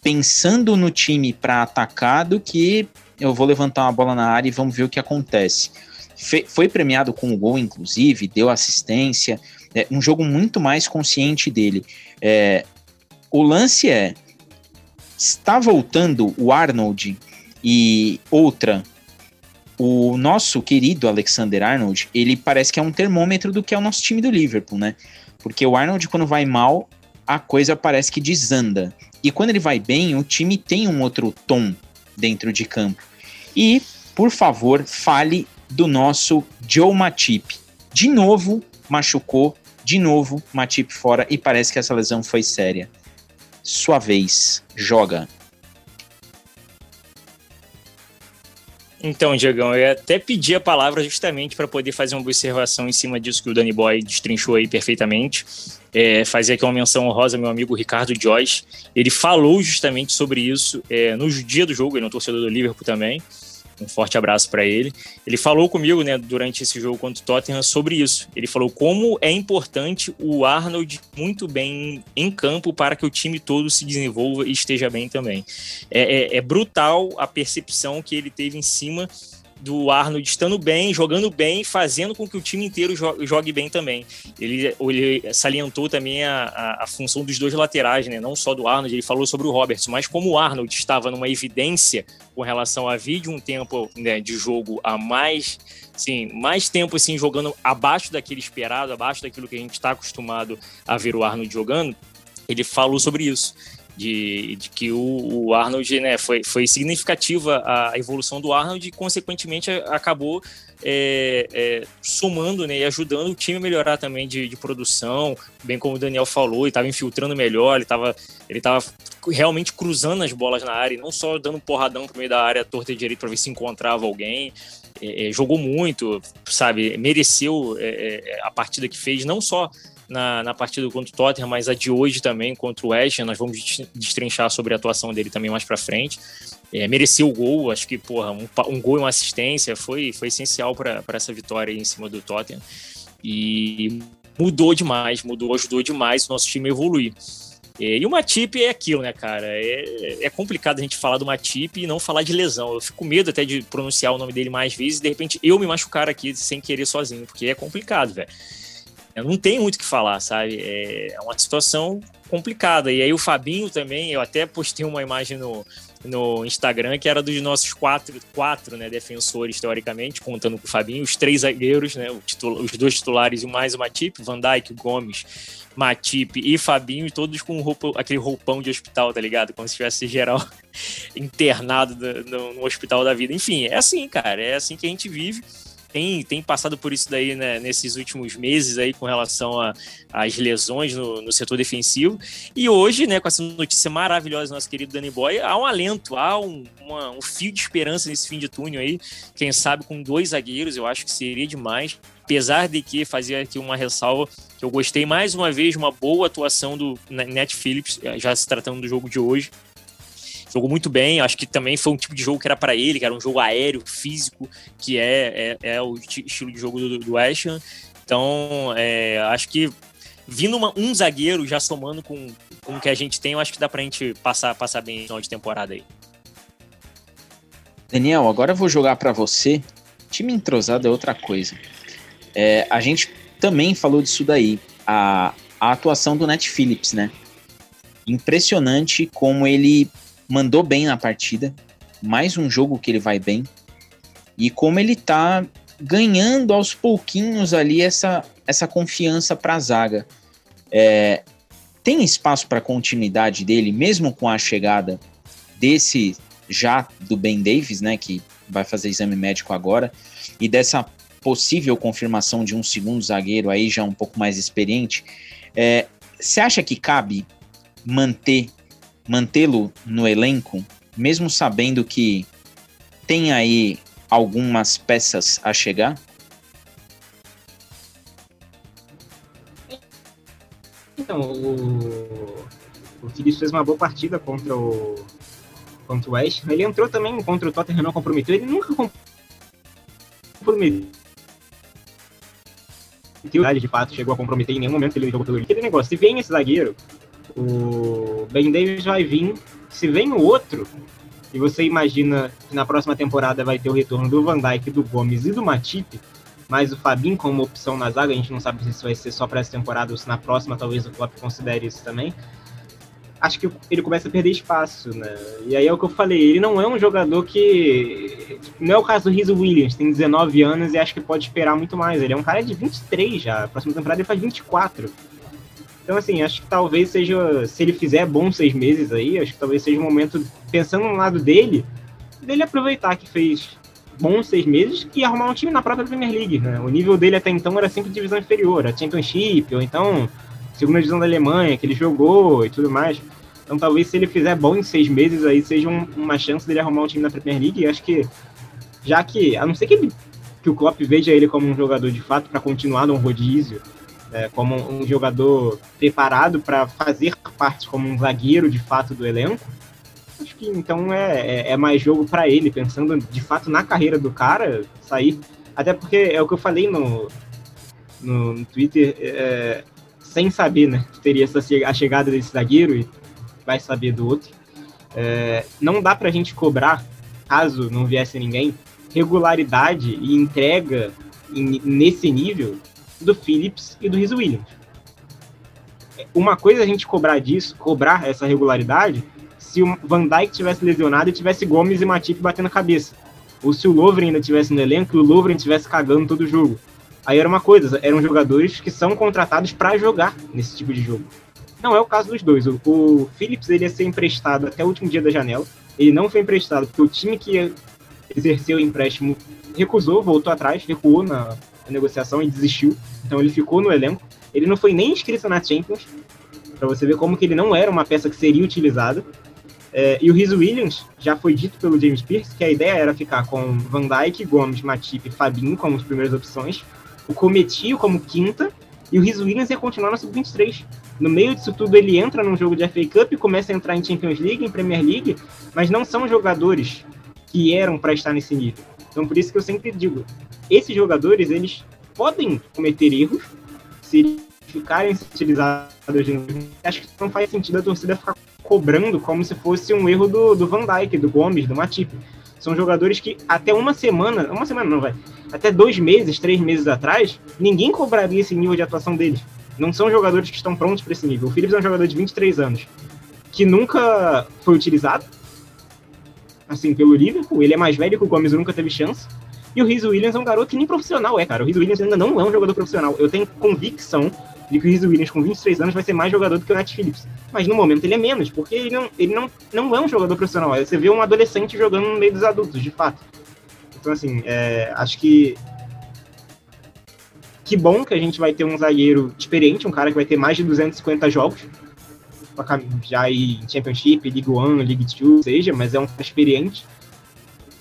pensando no time para atacar do que eu vou levantar uma bola na área e vamos ver o que acontece. Fe foi premiado com o gol, inclusive, deu assistência. É, um jogo muito mais consciente dele. É, o lance é: está voltando o Arnold e outra. O nosso querido Alexander Arnold, ele parece que é um termômetro do que é o nosso time do Liverpool, né? Porque o Arnold, quando vai mal, a coisa parece que desanda. E quando ele vai bem, o time tem um outro tom dentro de campo. E, por favor, fale do nosso Joe Matip. De novo, machucou, de novo, Matip fora, e parece que essa lesão foi séria sua vez, joga. Então, Diegão, eu ia até pedir a palavra justamente para poder fazer uma observação em cima disso que o Danny Boy destrinchou aí perfeitamente. É, fazer aqui uma menção honrosa ao meu amigo Ricardo Joyce. Ele falou justamente sobre isso é, no dia do jogo, ele é um torcedor do Liverpool também. Um forte abraço para ele. Ele falou comigo, né, durante esse jogo contra o Tottenham sobre isso. Ele falou como é importante o Arnold muito bem em campo para que o time todo se desenvolva e esteja bem também. É, é, é brutal a percepção que ele teve em cima do Arnold estando bem, jogando bem, fazendo com que o time inteiro jogue bem também. Ele, ele salientou também a, a, a, função dos dois laterais, né? não só do Arnold, ele falou sobre o Robertson, mas como o Arnold estava numa evidência com relação a de um tempo né, de jogo a mais, sim, mais tempo assim, jogando abaixo daquele esperado, abaixo daquilo que a gente está acostumado a ver o Arnold jogando, ele falou sobre isso de, de que o, o, Arnold né, foi, foi significativa a evolução do Arnold e, consequentemente, acabou é, é, somando né, e ajudando o time a melhorar também de, de produção, bem como o Daniel falou, ele estava infiltrando melhor, ele estava ele tava realmente cruzando as bolas na área, não só dando porradão pro meio da área torta e direito para ver se encontrava alguém. É, é, jogou muito, sabe? Mereceu é, é, a partida que fez, não só na, na partida contra o Tottenham, mas a de hoje também contra o West. Nós vamos destrinchar sobre a atuação dele também mais para frente. É, mereceu o gol, acho que porra, um, um gol e uma assistência foi, foi essencial para essa vitória em cima do Tottenham. E mudou demais, mudou, ajudou demais o nosso time a evoluir. É, e o Matip é aquilo, né, cara? É, é complicado a gente falar do Matip e não falar de lesão. Eu fico com medo até de pronunciar o nome dele mais vezes e de repente eu me machucar aqui sem querer sozinho, porque é complicado, velho. Não tem muito o que falar, sabe? É uma situação complicada. E aí o Fabinho também, eu até postei uma imagem no, no Instagram que era dos nossos quatro, quatro né, defensores, teoricamente, contando com o Fabinho, os três zagueiros, né, os dois titulares e mais o Matip, Van Dijk, Gomes, Matip e Fabinho, todos com roupa, aquele roupão de hospital, tá ligado? Como se tivesse geral internado no, no hospital da vida. Enfim, é assim, cara, é assim que a gente vive tem, tem passado por isso daí né, nesses últimos meses aí com relação às lesões no, no, setor defensivo. E hoje, né, com essa notícia maravilhosa do nosso querido Danny Boy, há um alento, há um, uma, um fio de esperança nesse fim de túnel aí. Quem sabe com dois zagueiros, eu acho que seria demais. Apesar de que fazia aqui uma ressalva que eu gostei mais uma vez uma boa atuação do Net Phillips, já se tratando do jogo de hoje jogou muito bem. Acho que também foi um tipo de jogo que era para ele, que era um jogo aéreo, físico, que é, é, é o estilo de jogo do, do West Ham. Então, é, acho que vindo uma, um zagueiro já somando com, com o que a gente tem, eu acho que dá pra gente passar, passar bem no final de temporada aí. Daniel, agora eu vou jogar para você. Time entrosado é outra coisa. É, a gente também falou disso daí. A, a atuação do Net Phillips, né? Impressionante como ele mandou bem na partida, mais um jogo que ele vai bem, e como ele tá ganhando aos pouquinhos ali essa, essa confiança para a zaga. É, tem espaço para continuidade dele, mesmo com a chegada desse já do Ben Davis, né, que vai fazer exame médico agora, e dessa possível confirmação de um segundo zagueiro aí já um pouco mais experiente. É, você acha que cabe manter mantê-lo no elenco, mesmo sabendo que tem aí algumas peças a chegar? Então, o, o Phillips fez uma boa partida contra o contra o West. Ele entrou também contra o Tottenham, não comprometeu. Ele nunca comprometeu. De fato, chegou a comprometer em nenhum momento ele jogou pelo Aquele negócio, se vem esse zagueiro, o Ben Davis vai vir. Se vem o outro, e você imagina que na próxima temporada vai ter o retorno do Van Dijk, do Gomes e do Matip, mas o Fabinho como opção na zaga, a gente não sabe se isso vai ser só para essa temporada ou se na próxima talvez o Klopp considere isso também. Acho que ele começa a perder espaço, né? E aí é o que eu falei, ele não é um jogador que. Não é o caso do Rizzo Williams, tem 19 anos e acho que pode esperar muito mais. Ele é um cara de 23 já, a próxima temporada ele faz 24. Então, assim, acho que talvez seja, se ele fizer bons seis meses aí, acho que talvez seja o um momento, pensando no lado dele, dele aproveitar que fez bons seis meses e arrumar um time na própria Premier League. Né? O nível dele até então era sempre divisão inferior, a Championship, ou então segunda divisão da Alemanha, que ele jogou e tudo mais. Então, talvez se ele fizer bom em seis meses aí, seja um, uma chance dele arrumar um time na Premier League. E acho que, já que, a não ser que, ele, que o Klopp veja ele como um jogador de fato para continuar no rodízio, é, como um jogador preparado para fazer parte como um zagueiro de fato do elenco, acho que então é, é, é mais jogo para ele, pensando de fato na carreira do cara, sair. Até porque é o que eu falei no, no, no Twitter, é, sem saber né, que teria essa, a chegada desse zagueiro e vai saber do outro. É, não dá para a gente cobrar, caso não viesse ninguém, regularidade e entrega em, nesse nível do Phillips e do Rhys Williams. Uma coisa é a gente cobrar disso, cobrar essa regularidade, se o Van Dijk tivesse lesionado e tivesse Gomes e Matip batendo a cabeça. Ou se o Lovren ainda tivesse no elenco e o Lovren tivesse cagando todo o jogo. Aí era uma coisa, eram jogadores que são contratados para jogar nesse tipo de jogo. Não é o caso dos dois. O, o Phillips ele ia ser emprestado até o último dia da janela. Ele não foi emprestado porque o time que exerceu o empréstimo recusou, voltou atrás, recuou na, na negociação e desistiu. Então ele ficou no elenco. Ele não foi nem inscrito na Champions, para você ver como que ele não era uma peça que seria utilizada. É, e o Rhys Williams, já foi dito pelo James Pierce que a ideia era ficar com Van Dijk, Gomes, Matip e Fabinho como as primeiras opções, o Cometio como quinta, e o Rhys Williams ia continuar no Sub-23. No meio disso tudo, ele entra num jogo de FA Cup, começa a entrar em Champions League, em Premier League, mas não são jogadores que eram para estar nesse nível. Então, por isso que eu sempre digo, esses jogadores, eles podem cometer erros, se eles ficarem utilizados, acho que não faz sentido a torcida ficar cobrando como se fosse um erro do, do Van Dijk, do Gomes, do Matip. São jogadores que até uma semana, uma semana não vai, até dois meses, três meses atrás, ninguém cobraria esse nível de atuação deles. Não são jogadores que estão prontos para esse nível. O Phillips é um jogador de 23 anos, que nunca foi utilizado, assim, pelo Liverpool. Ele é mais velho que o Gomes, nunca teve chance. E o Rhys Williams é um garoto que nem profissional é, cara. O Rhys Williams ainda não é um jogador profissional. Eu tenho convicção de que o Rhys Williams, com 23 anos, vai ser mais jogador do que o Nat Phillips. Mas no momento ele é menos, porque ele não, ele não, não é um jogador profissional. Você vê um adolescente jogando no meio dos adultos, de fato. Então, assim, é, acho que. Que bom que a gente vai ter um zagueiro experiente, um cara que vai ter mais de 250 jogos, já em Championship, League One, League Two, seja, mas é um experiente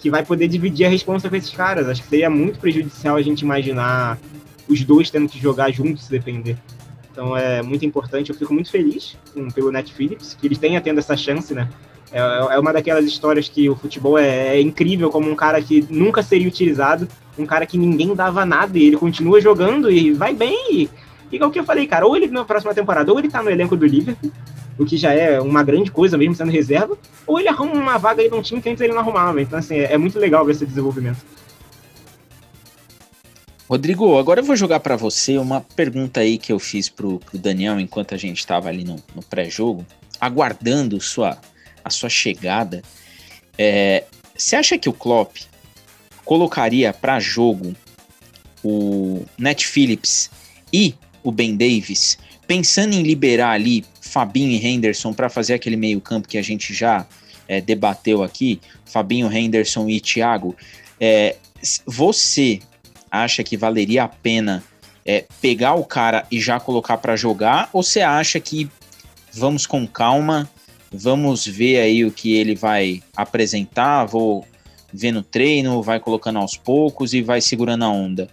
que vai poder dividir a responsa com esses caras. Acho que seria muito prejudicial a gente imaginar os dois tendo que jogar juntos se depender. Então é muito importante, eu fico muito feliz com, pelo Net Phillips, que eles tenham tendo essa chance, né? É, é uma daquelas histórias que o futebol é, é, incrível, como um cara que nunca seria utilizado, um cara que ninguém dava nada, e ele continua jogando e vai bem. E, e é o que eu falei, cara, ou ele na próxima temporada, ou ele tá no elenco do Liverpool, o que já é uma grande coisa mesmo sendo reserva, ou ele arruma uma vaga aí num time que antes ele não arrumava. Então, assim, é, é muito legal ver esse desenvolvimento. Rodrigo, agora eu vou jogar para você uma pergunta aí que eu fiz pro, pro Daniel enquanto a gente estava ali no, no pré-jogo, aguardando sua, a sua chegada. É, você acha que o Klopp colocaria para jogo o Net Phillips e o Ben Davis, pensando em liberar ali Fabinho e Henderson para fazer aquele meio-campo que a gente já é, debateu aqui, Fabinho, Henderson e Thiago? É, você acha que valeria a pena é, pegar o cara e já colocar para jogar? Ou você acha que vamos com calma, vamos ver aí o que ele vai apresentar, vou ver no treino, vai colocando aos poucos e vai segurando a onda?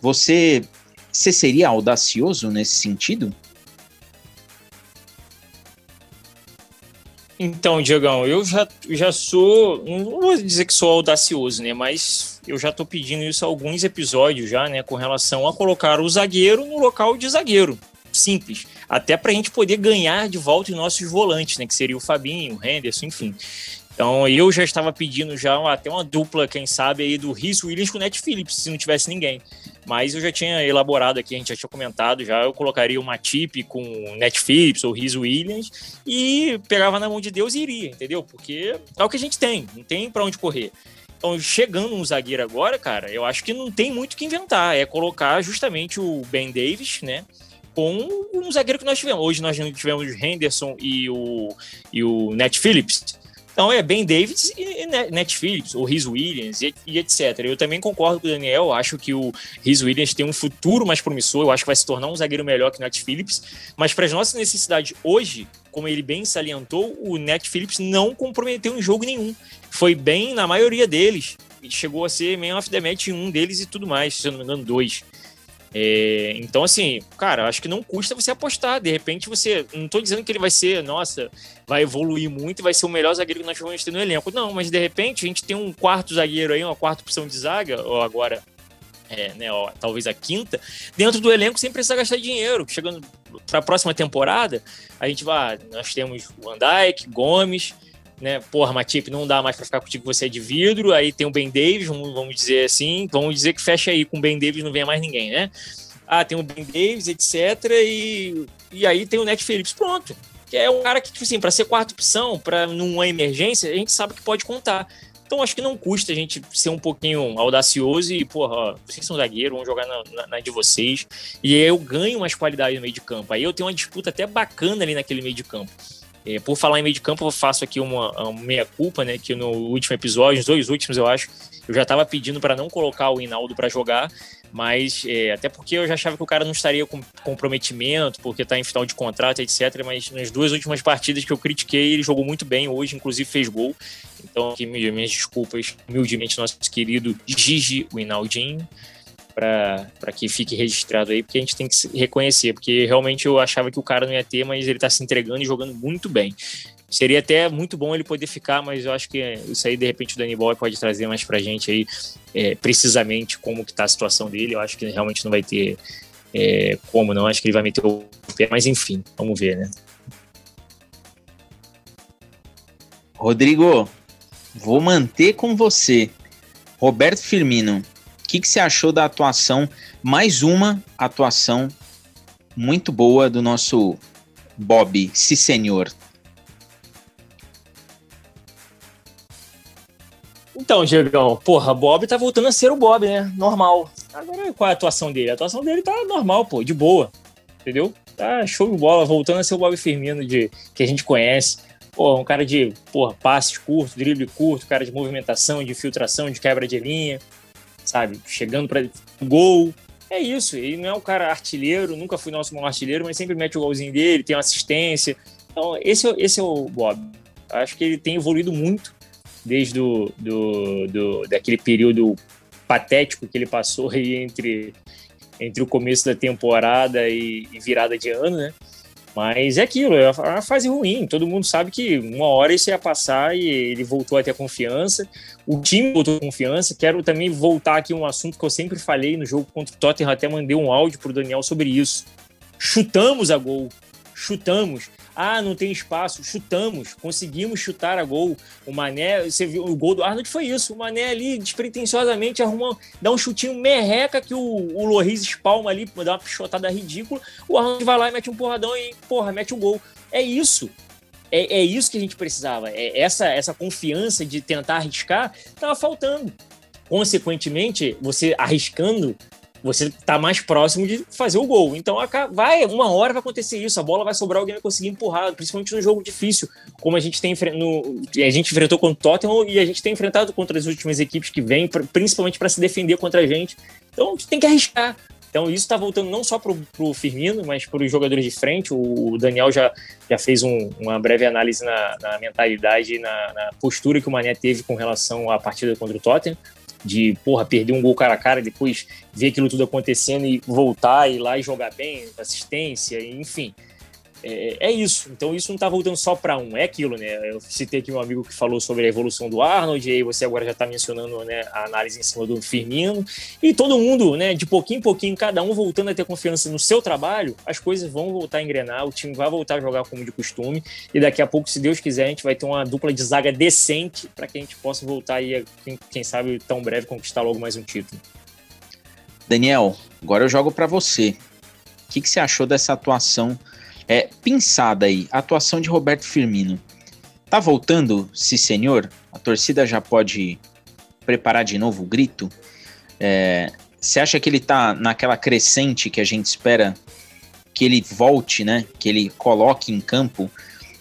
Você, você seria audacioso nesse sentido? Então, Diegão, eu já, já sou, não vou dizer que sou audacioso, né? Mas eu já tô pedindo isso há alguns episódios já, né? Com relação a colocar o zagueiro no local de zagueiro. Simples. Até para a gente poder ganhar de volta os nossos volantes, né? Que seria o Fabinho, o Henderson, enfim. Então eu já estava pedindo já até uma dupla, quem sabe, aí do Rhys Williams com o Net Phillips, se não tivesse ninguém. Mas eu já tinha elaborado aqui, a gente já tinha comentado já, eu colocaria uma tip com Net Phillips ou Rhys Williams e pegava na mão de Deus e iria, entendeu? Porque é o que a gente tem, não tem para onde correr. Então, chegando um zagueiro agora, cara, eu acho que não tem muito o que inventar. É colocar justamente o Ben Davis, né? Com um zagueiro que nós tivemos. Hoje nós tivemos Henderson e o, e o Net Phillips. Então é Ben Davis e Net Phillips, o Rhys Williams e, e, etc. Eu também concordo com o Daniel, acho que o Rhys Williams tem um futuro mais promissor, eu acho que vai se tornar um zagueiro melhor que o Net Phillips, mas para as nossas necessidades hoje, como ele bem salientou, o Net Phillips não comprometeu em jogo nenhum. Foi bem na maioria deles. Chegou a ser man of the match em um deles e tudo mais, se eu não me engano, dois. É, então, assim, cara, acho que não custa você apostar. De repente, você. Não tô dizendo que ele vai ser, nossa, vai evoluir muito e vai ser o melhor zagueiro que nós vamos ter no elenco. Não, mas de repente a gente tem um quarto zagueiro aí, uma quarta opção de zaga, ou agora, é, né, ó, talvez a quinta, dentro do elenco sem precisar gastar dinheiro. Chegando para a próxima temporada, a gente vai. Nós temos o Van Dijk, Gomes né? Porra, Matip, não dá mais para ficar contigo, você é de vidro. Aí tem o Ben Davis, vamos, dizer assim, vamos dizer que fecha aí com o Ben Davis, não venha mais ninguém, né? Ah, tem o Ben Davis, etc. E, e aí tem o Net Phillips, pronto. Que é um cara que, tipo assim, para ser quarta opção, para numa emergência, a gente sabe que pode contar. Então acho que não custa a gente ser um pouquinho audacioso e, porra, vocês são zagueiro, vão jogar na, na, na, de vocês. E aí eu ganho mais qualidade no meio de campo. Aí eu tenho uma disputa até bacana ali naquele meio de campo. É, por falar em meio de campo, eu faço aqui uma, uma meia-culpa, né? Que no último episódio, os dois últimos, eu acho, eu já estava pedindo para não colocar o Hinaldo para jogar, mas é, até porque eu já achava que o cara não estaria com comprometimento, porque está em final de contrato, etc. Mas nas duas últimas partidas que eu critiquei, ele jogou muito bem hoje, inclusive fez gol. Então, aqui minhas desculpas, humildemente, nosso querido Gigi Winaldinho para que fique registrado aí, porque a gente tem que reconhecer, porque realmente eu achava que o cara não ia ter, mas ele está se entregando e jogando muito bem. Seria até muito bom ele poder ficar, mas eu acho que isso aí, de repente, o Danny Boy pode trazer mais pra gente aí, é, precisamente como que tá a situação dele. Eu acho que realmente não vai ter é, como não, acho que ele vai meter o pé, mas enfim, vamos ver, né? Rodrigo, vou manter com você. Roberto Firmino, que, que você achou da atuação? Mais uma atuação muito boa do nosso Bob, se senhor. Então, Diegão, porra, Bob tá voltando a ser o Bob, né? Normal. Agora, qual é a atuação dele? A atuação dele tá normal, pô, de boa. Entendeu? Tá show de bola, voltando a ser o Bob Firmino de, que a gente conhece. Pô, um cara de, porra, passes curtos, drible curto, cara de movimentação, de filtração, de quebra de linha sabe? Chegando para gol. É isso. Ele não é um cara artilheiro, nunca foi nosso maior artilheiro, mas sempre mete o golzinho dele, tem uma assistência. Então, esse, é esse é o Bob. Acho que ele tem evoluído muito desde do, do, do, daquele período patético que ele passou aí entre, entre o começo da temporada e, e virada de ano, né? Mas é aquilo, é uma fase ruim. Todo mundo sabe que uma hora isso ia passar e ele voltou a ter confiança. O time voltou a confiança. Quero também voltar aqui um assunto que eu sempre falei no jogo contra o Tottenham, até mandei um áudio para o Daniel sobre isso. Chutamos a gol. Chutamos. Ah, não tem espaço. Chutamos, conseguimos chutar a gol. O Mané, você viu, o gol do Arnold foi isso. O Mané ali, despretensiosamente, arruma, dá um chutinho merreca que o, o Loris espalma ali, dá uma pichotada ridícula. O Arnold vai lá e mete um porradão e, porra, mete um gol. É isso. É, é isso que a gente precisava. É essa, essa confiança de tentar arriscar estava faltando. Consequentemente, você arriscando, você está mais próximo de fazer o gol. Então, vai, uma hora vai acontecer isso, a bola vai sobrar, alguém vai conseguir empurrar, principalmente no jogo difícil, como a gente tem a gente enfrentou contra o Tottenham e a gente tem enfrentado contra as últimas equipes que vêm, principalmente para se defender contra a gente. Então, a gente tem que arriscar. Então, isso está voltando não só para o Firmino, mas para os jogadores de frente. O Daniel já, já fez um, uma breve análise na, na mentalidade, na, na postura que o Mané teve com relação à partida contra o Tottenham de, porra, perder um gol cara a cara, depois ver aquilo tudo acontecendo e voltar, ir lá e jogar bem, assistência, enfim. É, é, isso. Então isso não está voltando só para um, é aquilo, né? Eu citei aqui um amigo que falou sobre a evolução do Arnold, e aí você agora já está mencionando né, a análise em cima do Firmino, e todo mundo, né, de pouquinho em pouquinho, cada um voltando a ter confiança no seu trabalho, as coisas vão voltar a engrenar, o time vai voltar a jogar como de costume, e daqui a pouco, se Deus quiser, a gente vai ter uma dupla de zaga decente para que a gente possa voltar aí, quem, quem sabe, tão breve conquistar logo mais um título. Daniel, agora eu jogo para você. O que, que você achou dessa atuação? É, pensada aí, atuação de Roberto Firmino. Tá voltando, se senhor? A torcida já pode preparar de novo o grito? É, você acha que ele tá naquela crescente que a gente espera que ele volte, né? Que ele coloque em campo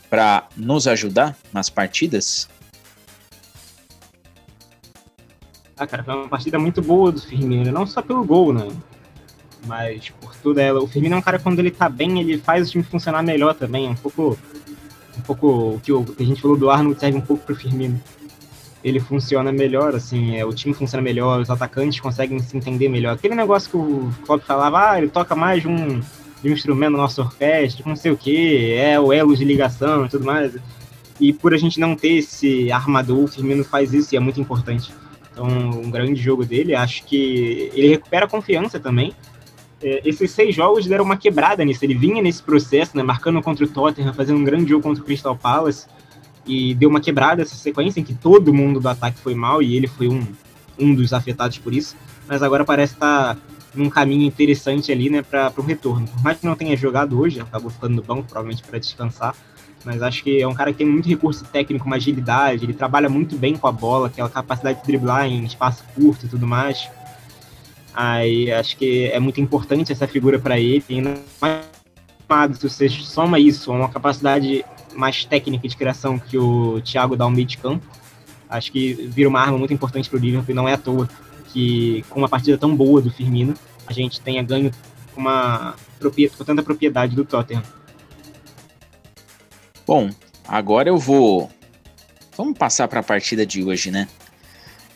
para nos ajudar nas partidas? Ah, cara, foi uma partida muito boa do Firmino, não só pelo gol, né? Mas por tudo ela. O Firmino é um cara quando ele tá bem, ele faz o time funcionar melhor também. Um pouco. Um pouco o que, o, que a gente falou do Arnold serve um pouco pro Firmino. Ele funciona melhor, assim, é, o time funciona melhor, os atacantes conseguem se entender melhor. Aquele negócio que o Klopp falava, ah, ele toca mais de um, de um instrumento na nossa orquestra, não sei o que, é o elo de ligação e tudo mais. E por a gente não ter esse armador, o Firmino faz isso e é muito importante. Então, um grande jogo dele, acho que ele recupera a confiança também é, esses seis jogos deram uma quebrada nisso. Ele vinha nesse processo, né, marcando contra o Tottenham, fazendo um grande jogo contra o Crystal Palace, e deu uma quebrada essa sequência em que todo mundo do ataque foi mal e ele foi um, um dos afetados por isso. Mas agora parece estar tá num caminho interessante ali, né, para o retorno. Por mais que não tenha jogado hoje, acabou ficando no banco, provavelmente para descansar. mas acho que é um cara que tem muito recurso técnico, uma agilidade, ele trabalha muito bem com a bola, aquela capacidade de driblar em espaço curto e tudo mais. Aí acho que é muito importante essa figura para ele. Mais, se você soma isso a uma capacidade mais técnica de criação que o Thiago dá ao meio de campo, acho que vira uma arma muito importante para o Liverpool. Não é à toa que, com uma partida tão boa do Firmino, a gente tenha ganho com, uma, com tanta propriedade do Tottenham. Bom, agora eu vou. Vamos passar para a partida de hoje, né?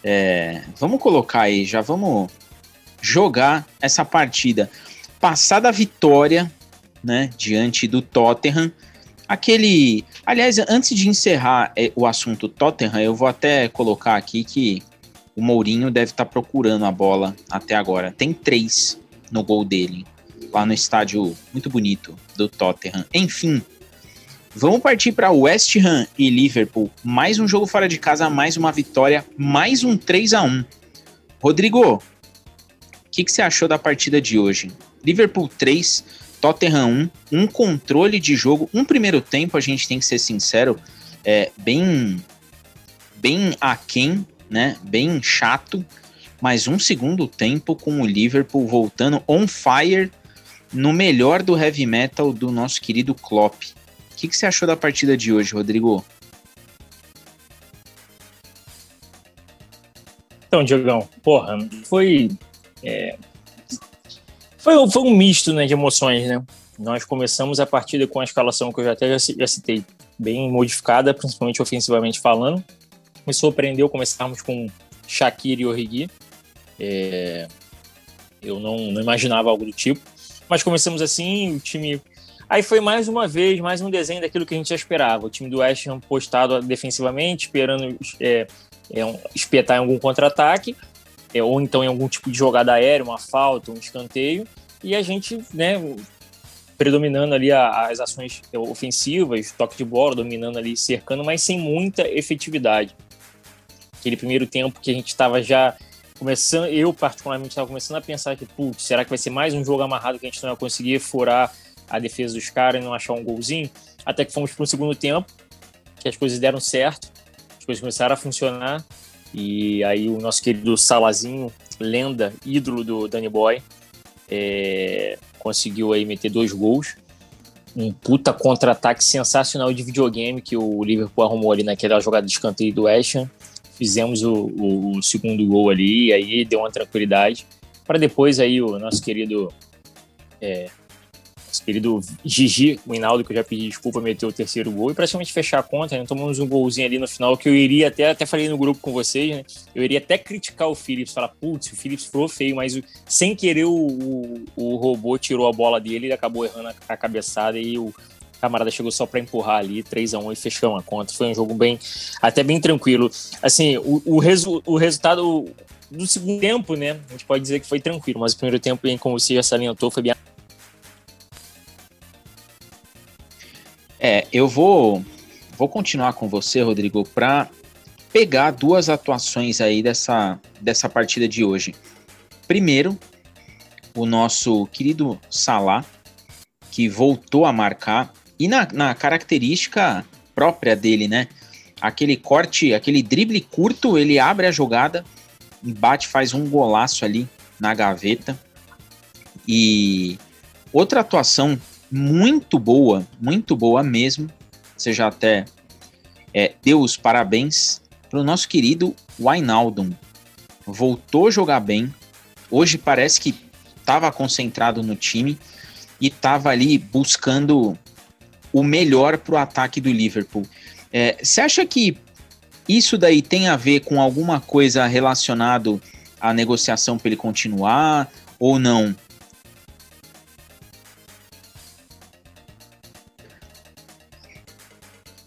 É, vamos colocar aí, já vamos jogar essa partida. Passada a vitória, né, diante do Tottenham, aquele. Aliás, antes de encerrar é, o assunto Tottenham, eu vou até colocar aqui que o Mourinho deve estar tá procurando a bola até agora. Tem três no gol dele, lá no estádio muito bonito do Tottenham. Enfim, vamos partir para West Ham e Liverpool. Mais um jogo fora de casa, mais uma vitória, mais um 3 a 1 Rodrigo, que, que você achou da partida de hoje? Liverpool 3, Tottenham 1, um controle de jogo, um primeiro tempo, a gente tem que ser sincero, é bem, bem aquém, né? Bem chato, mas um segundo tempo com o Liverpool voltando on fire no melhor do heavy metal do nosso querido Klopp. O que, que você achou da partida de hoje, Rodrigo? Então, Diogão, porra, foi é, foi, foi um misto né, de emoções, né? Nós começamos a partida com a escalação que eu já até já, citei, bem modificada, principalmente ofensivamente falando. Me surpreendeu começarmos com Shakira e Origi. É, eu não, não imaginava algo do tipo. Mas começamos assim, o time. Aí foi mais uma vez, mais um desenho daquilo que a gente já esperava. O time do West postado defensivamente, esperando é, é, espetar em algum contra-ataque ou então em algum tipo de jogada aérea, uma falta, um escanteio, e a gente, né, predominando ali as ações ofensivas, toque de bola, dominando ali, cercando, mas sem muita efetividade. Aquele primeiro tempo que a gente estava já começando, eu particularmente estava começando a pensar que, putz, será que vai ser mais um jogo amarrado que a gente não vai conseguir furar a defesa dos caras e não achar um golzinho? Até que fomos para o segundo tempo, que as coisas deram certo, as coisas começaram a funcionar, e aí o nosso querido Salazinho, lenda, ídolo do Danny Boy, é, conseguiu aí meter dois gols. Um puta contra-ataque sensacional de videogame que o Liverpool arrumou ali naquela jogada de escanteio do Ham. Fizemos o, o, o segundo gol ali, e aí deu uma tranquilidade. Para depois aí o nosso querido é, nosso querido Gigi, o Hinaldo, que eu já pedi desculpa, meteu o terceiro gol e praticamente fechar a conta, né? Tomamos um golzinho ali no final que eu iria até, até falei no grupo com vocês, né? Eu iria até criticar o Phillips, falar, putz, o Phillips foi feio, mas sem querer o, o, o robô tirou a bola dele, ele acabou errando a, a cabeçada e o camarada chegou só para empurrar ali, 3 a 1 e fechamos a conta. Foi um jogo bem, até bem tranquilo. Assim, o, o, resu, o resultado do segundo tempo, né? A gente pode dizer que foi tranquilo, mas o primeiro tempo, como você já salientou, foi bem É, eu vou vou continuar com você, Rodrigo, para pegar duas atuações aí dessa, dessa partida de hoje. Primeiro, o nosso querido Salah, que voltou a marcar, e na, na característica própria dele, né? Aquele corte, aquele drible curto, ele abre a jogada, bate, faz um golaço ali na gaveta. E outra atuação muito boa, muito boa mesmo. Você já até é, deu os parabéns para o nosso querido Wijnaldum. Voltou a jogar bem. Hoje parece que estava concentrado no time e estava ali buscando o melhor para o ataque do Liverpool. É, você acha que isso daí tem a ver com alguma coisa relacionado à negociação para ele continuar ou não?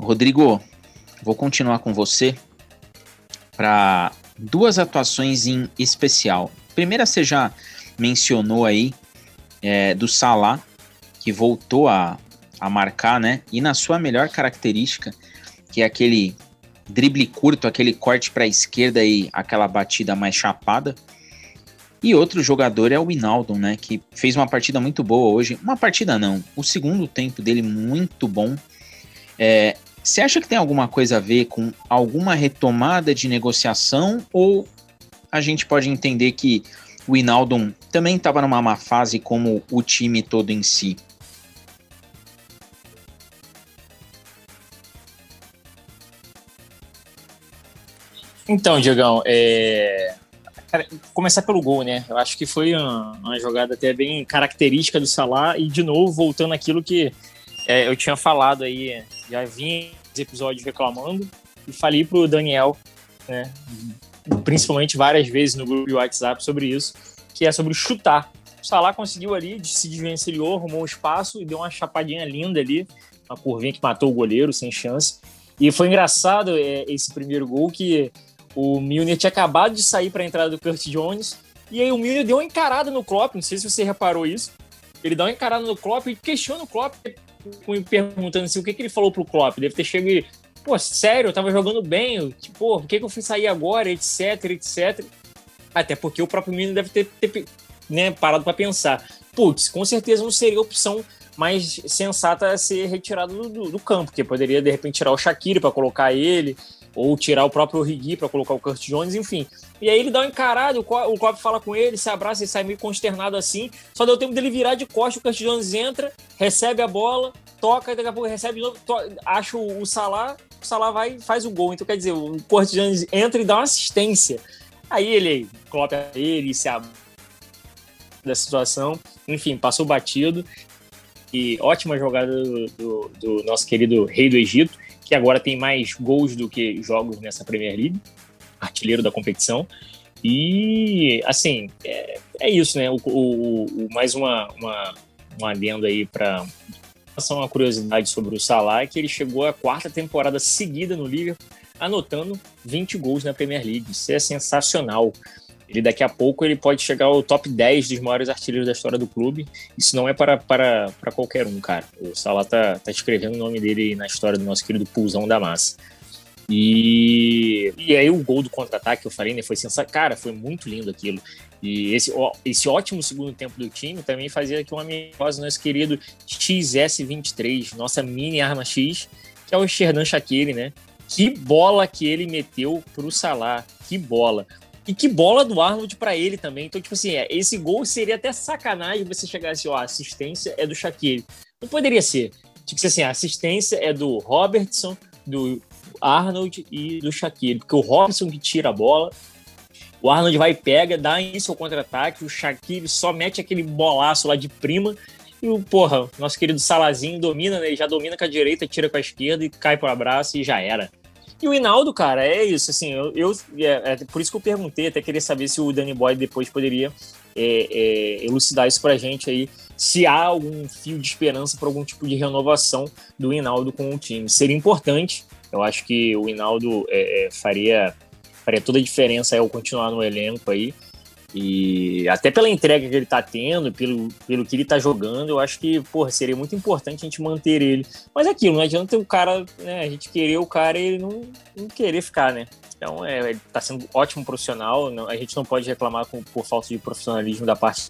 Rodrigo, vou continuar com você para duas atuações em especial. Primeira, você já mencionou aí é, do Salah, que voltou a, a marcar, né? E na sua melhor característica, que é aquele drible curto, aquele corte para a esquerda e aquela batida mais chapada. E outro jogador é o Winaldo, né? Que fez uma partida muito boa hoje. Uma partida não, o segundo tempo dele muito bom É, você acha que tem alguma coisa a ver com alguma retomada de negociação ou a gente pode entender que o Inaldo também estava numa má fase como o time todo em si? Então, Diegão, é... Cara, começar pelo gol, né? Eu acho que foi uma, uma, jogada até bem característica do Salah e, de novo, voltando aquilo que é, eu tinha falado aí, já vim episódios reclamando e falei pro Daniel, né, principalmente várias vezes no grupo de WhatsApp sobre isso, que é sobre chutar. O Salah conseguiu ali, se desvencilhou, arrumou um espaço e deu uma chapadinha linda ali, uma curvinha que matou o goleiro sem chance. E foi engraçado é, esse primeiro gol que o Milner tinha acabado de sair para a entrada do Kurt Jones e aí o Milner deu uma encarada no Klopp, não sei se você reparou isso. Ele dá uma encarada no Klopp e questiona o Klopp perguntando assim, o que, que ele falou pro Klopp. Deve ter chegado e, pô, sério, eu tava jogando bem, tipo, por que, que eu fui sair agora, etc, etc. Até porque o próprio menino deve ter, ter né, parado para pensar. Putz, com certeza não seria a opção mais sensata a ser retirado do, do, do campo, porque poderia de repente tirar o Shaqiri para colocar ele, ou tirar o próprio Rigui para colocar o Kurt Jones, enfim. E aí ele dá uma encarada, o Klopp fala com ele, se abraça e sai meio consternado assim. Só deu tempo dele virar de costas, o Kurt Jones entra, recebe a bola, toca, daqui a pouco recebe de novo, acha o, Salah, o Salah vai e faz o gol. Então quer dizer, o Kurt Jones entra e dá uma assistência. Aí ele, Klopp ele se abre da situação, enfim, passou batido. E ótima jogada do, do, do nosso querido rei do Egito que agora tem mais gols do que jogos nessa Premier League, artilheiro da competição. E, assim, é, é isso, né? O, o, o mais uma, uma, uma adenda aí para uma curiosidade sobre o Salah, é que ele chegou à quarta temporada seguida no Liverpool, anotando 20 gols na Premier League. Isso é sensacional. Ele daqui a pouco ele pode chegar ao top 10 dos maiores artilheiros da história do clube. Isso não é para, para, para qualquer um, cara. O Salah tá, tá escrevendo o nome dele na história do nosso querido Pulsão da Massa. E, e aí o gol do contra-ataque que eu falei, né, foi sensacional. Cara, foi muito lindo aquilo. E esse, esse ótimo segundo tempo do time também fazia aqui uma amigosa nosso querido XS23, nossa mini arma X, que é o Sherdan Shaqiri, né? Que bola que ele meteu pro Salah, que bola. E que bola do Arnold para ele também. Então, tipo assim, é, esse gol seria até sacanagem você chegar assim, ó, a assistência é do Shaquille. Não poderia ser. Tipo assim, a assistência é do Robertson, do Arnold e do Shaquille. Porque o Robertson que tira a bola, o Arnold vai e pega, dá início ao contra-ataque, o Shaquille só mete aquele bolaço lá de prima. E o, porra, nosso querido Salazinho domina, né? Ele já domina com a direita, tira com a esquerda e cai pro abraço e já era. E o Hinaldo, cara, é isso, assim, eu, eu é, é, por isso que eu perguntei, até queria saber se o Danny Boy depois poderia é, é, elucidar isso pra gente aí, se há algum fio de esperança para algum tipo de renovação do Hinaldo com o time. Seria importante, eu acho que o Hinaldo é, é, faria, faria toda a diferença ao continuar no elenco aí, e até pela entrega que ele tá tendo, pelo, pelo que ele tá jogando, eu acho que, porra, seria muito importante a gente manter ele. Mas é aquilo, não adianta o cara, né, a gente querer o cara e ele não, não querer ficar, né? Então, é, ele tá sendo ótimo profissional, não, a gente não pode reclamar com, por falta de profissionalismo da parte.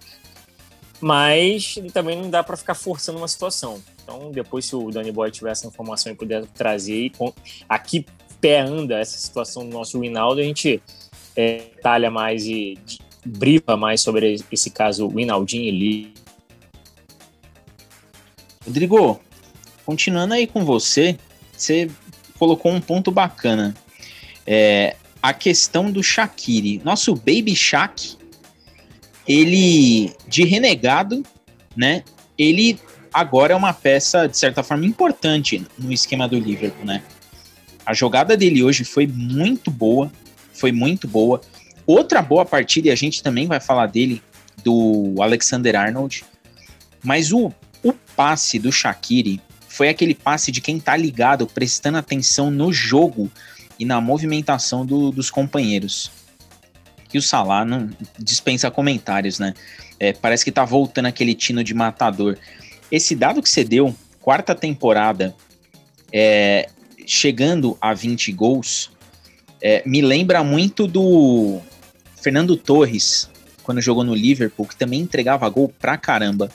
Mas também não dá para ficar forçando uma situação. Então, depois, se o Danny Boy tiver essa informação e puder trazer, aqui pé anda essa situação do nosso Winaldo, a gente é, talha mais e brifa mais sobre esse caso Winaldinho Lee. Rodrigo, continuando aí com você, você colocou um ponto bacana. É, a questão do Shaqiri. Nosso Baby Shaq, ele, de renegado, né? Ele agora é uma peça, de certa forma, importante no esquema do Liverpool, né? A jogada dele hoje foi muito boa, foi muito boa. Outra boa partida, e a gente também vai falar dele, do Alexander Arnold. Mas o, o passe do Shaqiri foi aquele passe de quem tá ligado, prestando atenção no jogo e na movimentação do, dos companheiros. E o Salah não dispensa comentários, né? É, parece que tá voltando aquele tino de matador. Esse dado que você deu, quarta temporada, é, chegando a 20 gols, é, me lembra muito do Fernando Torres, quando jogou no Liverpool, que também entregava gol pra caramba.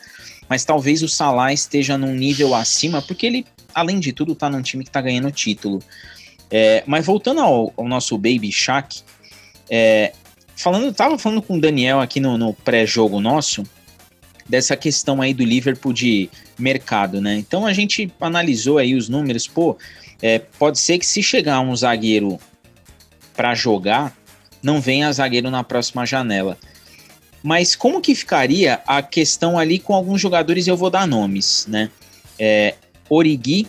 Mas talvez o Salah esteja num nível acima, porque ele além de tudo, tá num time que tá ganhando título. É, mas voltando ao, ao, nosso Baby Shaq, é, falando, tava falando com o Daniel aqui no, no pré-jogo nosso, dessa questão aí do Liverpool de mercado, né? Então a gente analisou aí os números, pô, é, pode ser que se chegar um zagueiro para jogar, não venha zagueiro na próxima janela. Mas como que ficaria a questão ali com alguns jogadores, eu vou dar nomes, né? É, Origi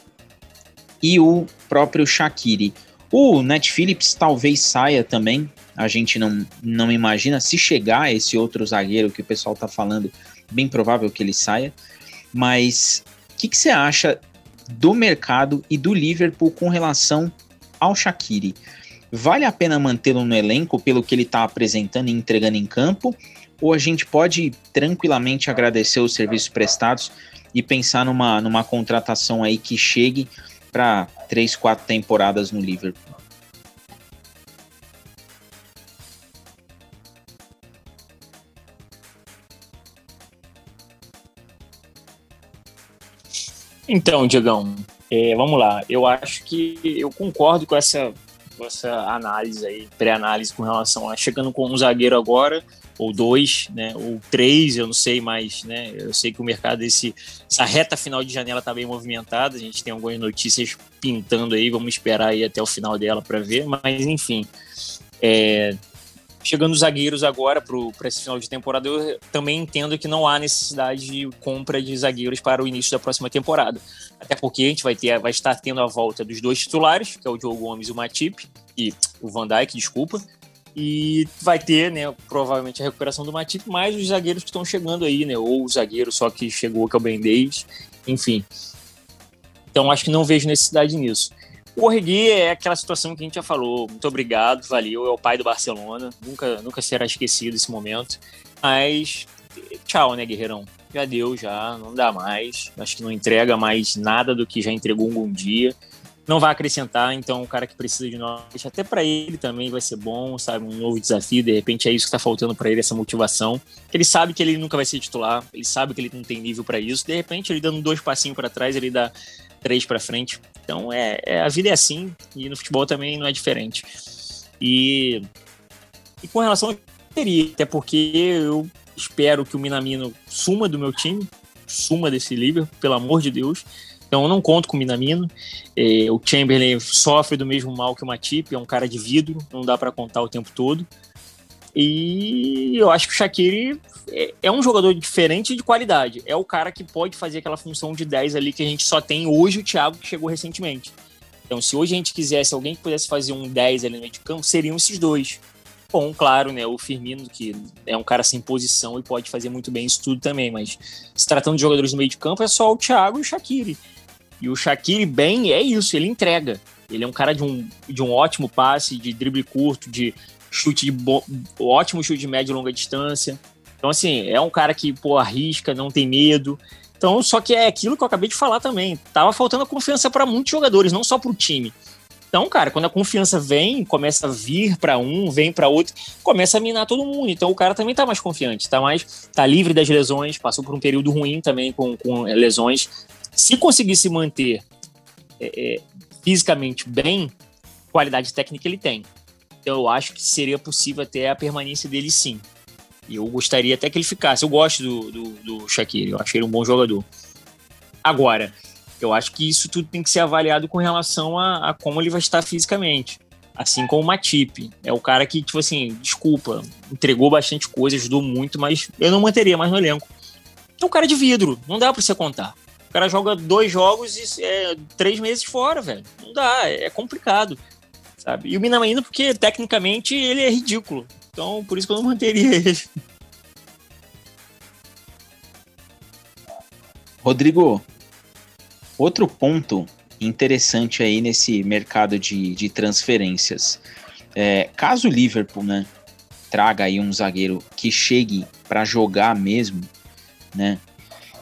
e o próprio Shaqiri. O Net Phillips talvez saia também, a gente não, não imagina. Se chegar esse outro zagueiro que o pessoal tá falando, bem provável que ele saia. Mas o que, que você acha do mercado e do Liverpool com relação ao Shaqiri? Vale a pena mantê-lo no elenco pelo que ele está apresentando e entregando em campo? ou a gente pode tranquilamente agradecer os serviços prestados e pensar numa, numa contratação aí que chegue para três, quatro temporadas no Liverpool. Então, Diegão, é, vamos lá. Eu acho que eu concordo com essa, com essa análise aí, pré-análise com relação a chegando com um zagueiro agora ou dois, né, ou três, eu não sei mais, né, eu sei que o mercado, esse, essa reta final de janela está bem movimentada, a gente tem algumas notícias pintando aí, vamos esperar aí até o final dela para ver, mas enfim, é, chegando os zagueiros agora para esse final de temporada, eu também entendo que não há necessidade de compra de zagueiros para o início da próxima temporada, até porque a gente vai, ter, vai estar tendo a volta dos dois titulares, que é o Diogo Gomes e o Matip, e o Van Dijk, desculpa, e vai ter, né, provavelmente a recuperação do Matip, mais os zagueiros que estão chegando aí, né? Ou o zagueiro só que chegou, que é o Ben Davis, enfim. Então acho que não vejo necessidade nisso. O Orregui é aquela situação que a gente já falou. Muito obrigado, valeu. É o pai do Barcelona. Nunca, nunca será esquecido esse momento. Mas tchau, né, Guerreirão? Já deu, já. Não dá mais. Acho que não entrega mais nada do que já entregou um bom dia não vai acrescentar, então o cara que precisa de nós, até para ele também vai ser bom, sabe, um novo desafio, de repente é isso que tá faltando para ele, essa motivação. Ele sabe que ele nunca vai ser titular, ele sabe que ele não tem nível para isso, de repente ele dando dois passinhos para trás, ele dá três para frente. Então é, é, a vida é assim e no futebol também não é diferente. E, e com relação ao teria, até porque eu espero que o Minamino suma do meu time, suma desse Liverpool, pelo amor de Deus então eu não conto com o Minamino. É, o Chamberlain sofre do mesmo mal que o Matip, é um cara de vidro, não dá para contar o tempo todo. E eu acho que o Shaqiri é, é, um jogador diferente de qualidade. É o cara que pode fazer aquela função de 10 ali que a gente só tem hoje o Thiago, que chegou recentemente. Então, se hoje a gente quisesse alguém que pudesse fazer um 10 ali no meio de campo, seriam esses dois. Bom, claro, né? O Firmino, que é um cara sem posição e pode fazer muito bem isso tudo também, mas se tratando de jogadores no meio de campo, é só o Thiago e o Shaqiri. E o Shaqiri bem é isso, ele entrega. Ele é um cara de um, de um ótimo passe, de drible curto, de chute de bo... ótimo chute de média e longa distância. Então, assim, é um cara que, pô, arrisca, não tem medo. Então, só que é aquilo que eu acabei de falar também. Tava faltando confiança para muitos jogadores, não só para o time. Então, cara, quando a confiança vem, começa a vir para um, vem para outro, começa a minar todo mundo. Então, o cara também tá mais confiante, tá mais, tá livre das lesões, passou por um período ruim também com, com lesões, se conseguir se manter é, é, fisicamente bem, qualidade técnica ele tem. Então eu acho que seria possível até a permanência dele sim. E eu gostaria até que ele ficasse. Eu gosto do, do, do Shaqiri, eu acho ele um bom jogador. Agora, eu acho que isso tudo tem que ser avaliado com relação a, a como ele vai estar fisicamente. Assim como o Matip. É o cara que, tipo assim, desculpa, entregou bastante coisa, ajudou muito, mas eu não manteria mais no elenco. É um cara de vidro, não dá pra você contar cara joga dois jogos e é, três meses fora, velho. Não dá, é complicado, sabe? E o Minamino, porque tecnicamente ele é ridículo. Então, por isso que eu não manteria ele. Rodrigo, outro ponto interessante aí nesse mercado de, de transferências. É, caso o Liverpool, né, traga aí um zagueiro que chegue para jogar mesmo, né,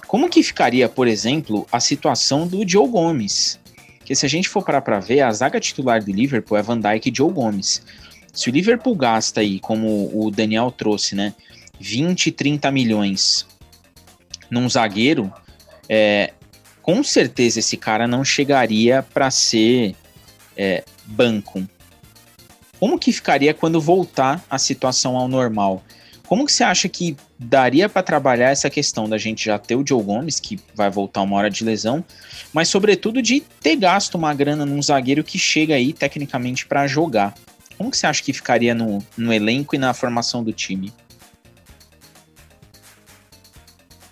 como que ficaria, por exemplo, a situação do Joe Gomes? Que se a gente for parar para ver, a zaga titular do Liverpool é Van Dijk e Joe Gomes. Se o Liverpool gasta aí, como o Daniel trouxe, né, 20, 30 milhões num zagueiro, é, com certeza esse cara não chegaria para ser é, banco. Como que ficaria quando voltar a situação ao normal? Como que você acha que daria para trabalhar essa questão da gente já ter o Joe Gomes, que vai voltar uma hora de lesão, mas sobretudo de ter gasto uma grana num zagueiro que chega aí tecnicamente para jogar? Como que você acha que ficaria no, no elenco e na formação do time?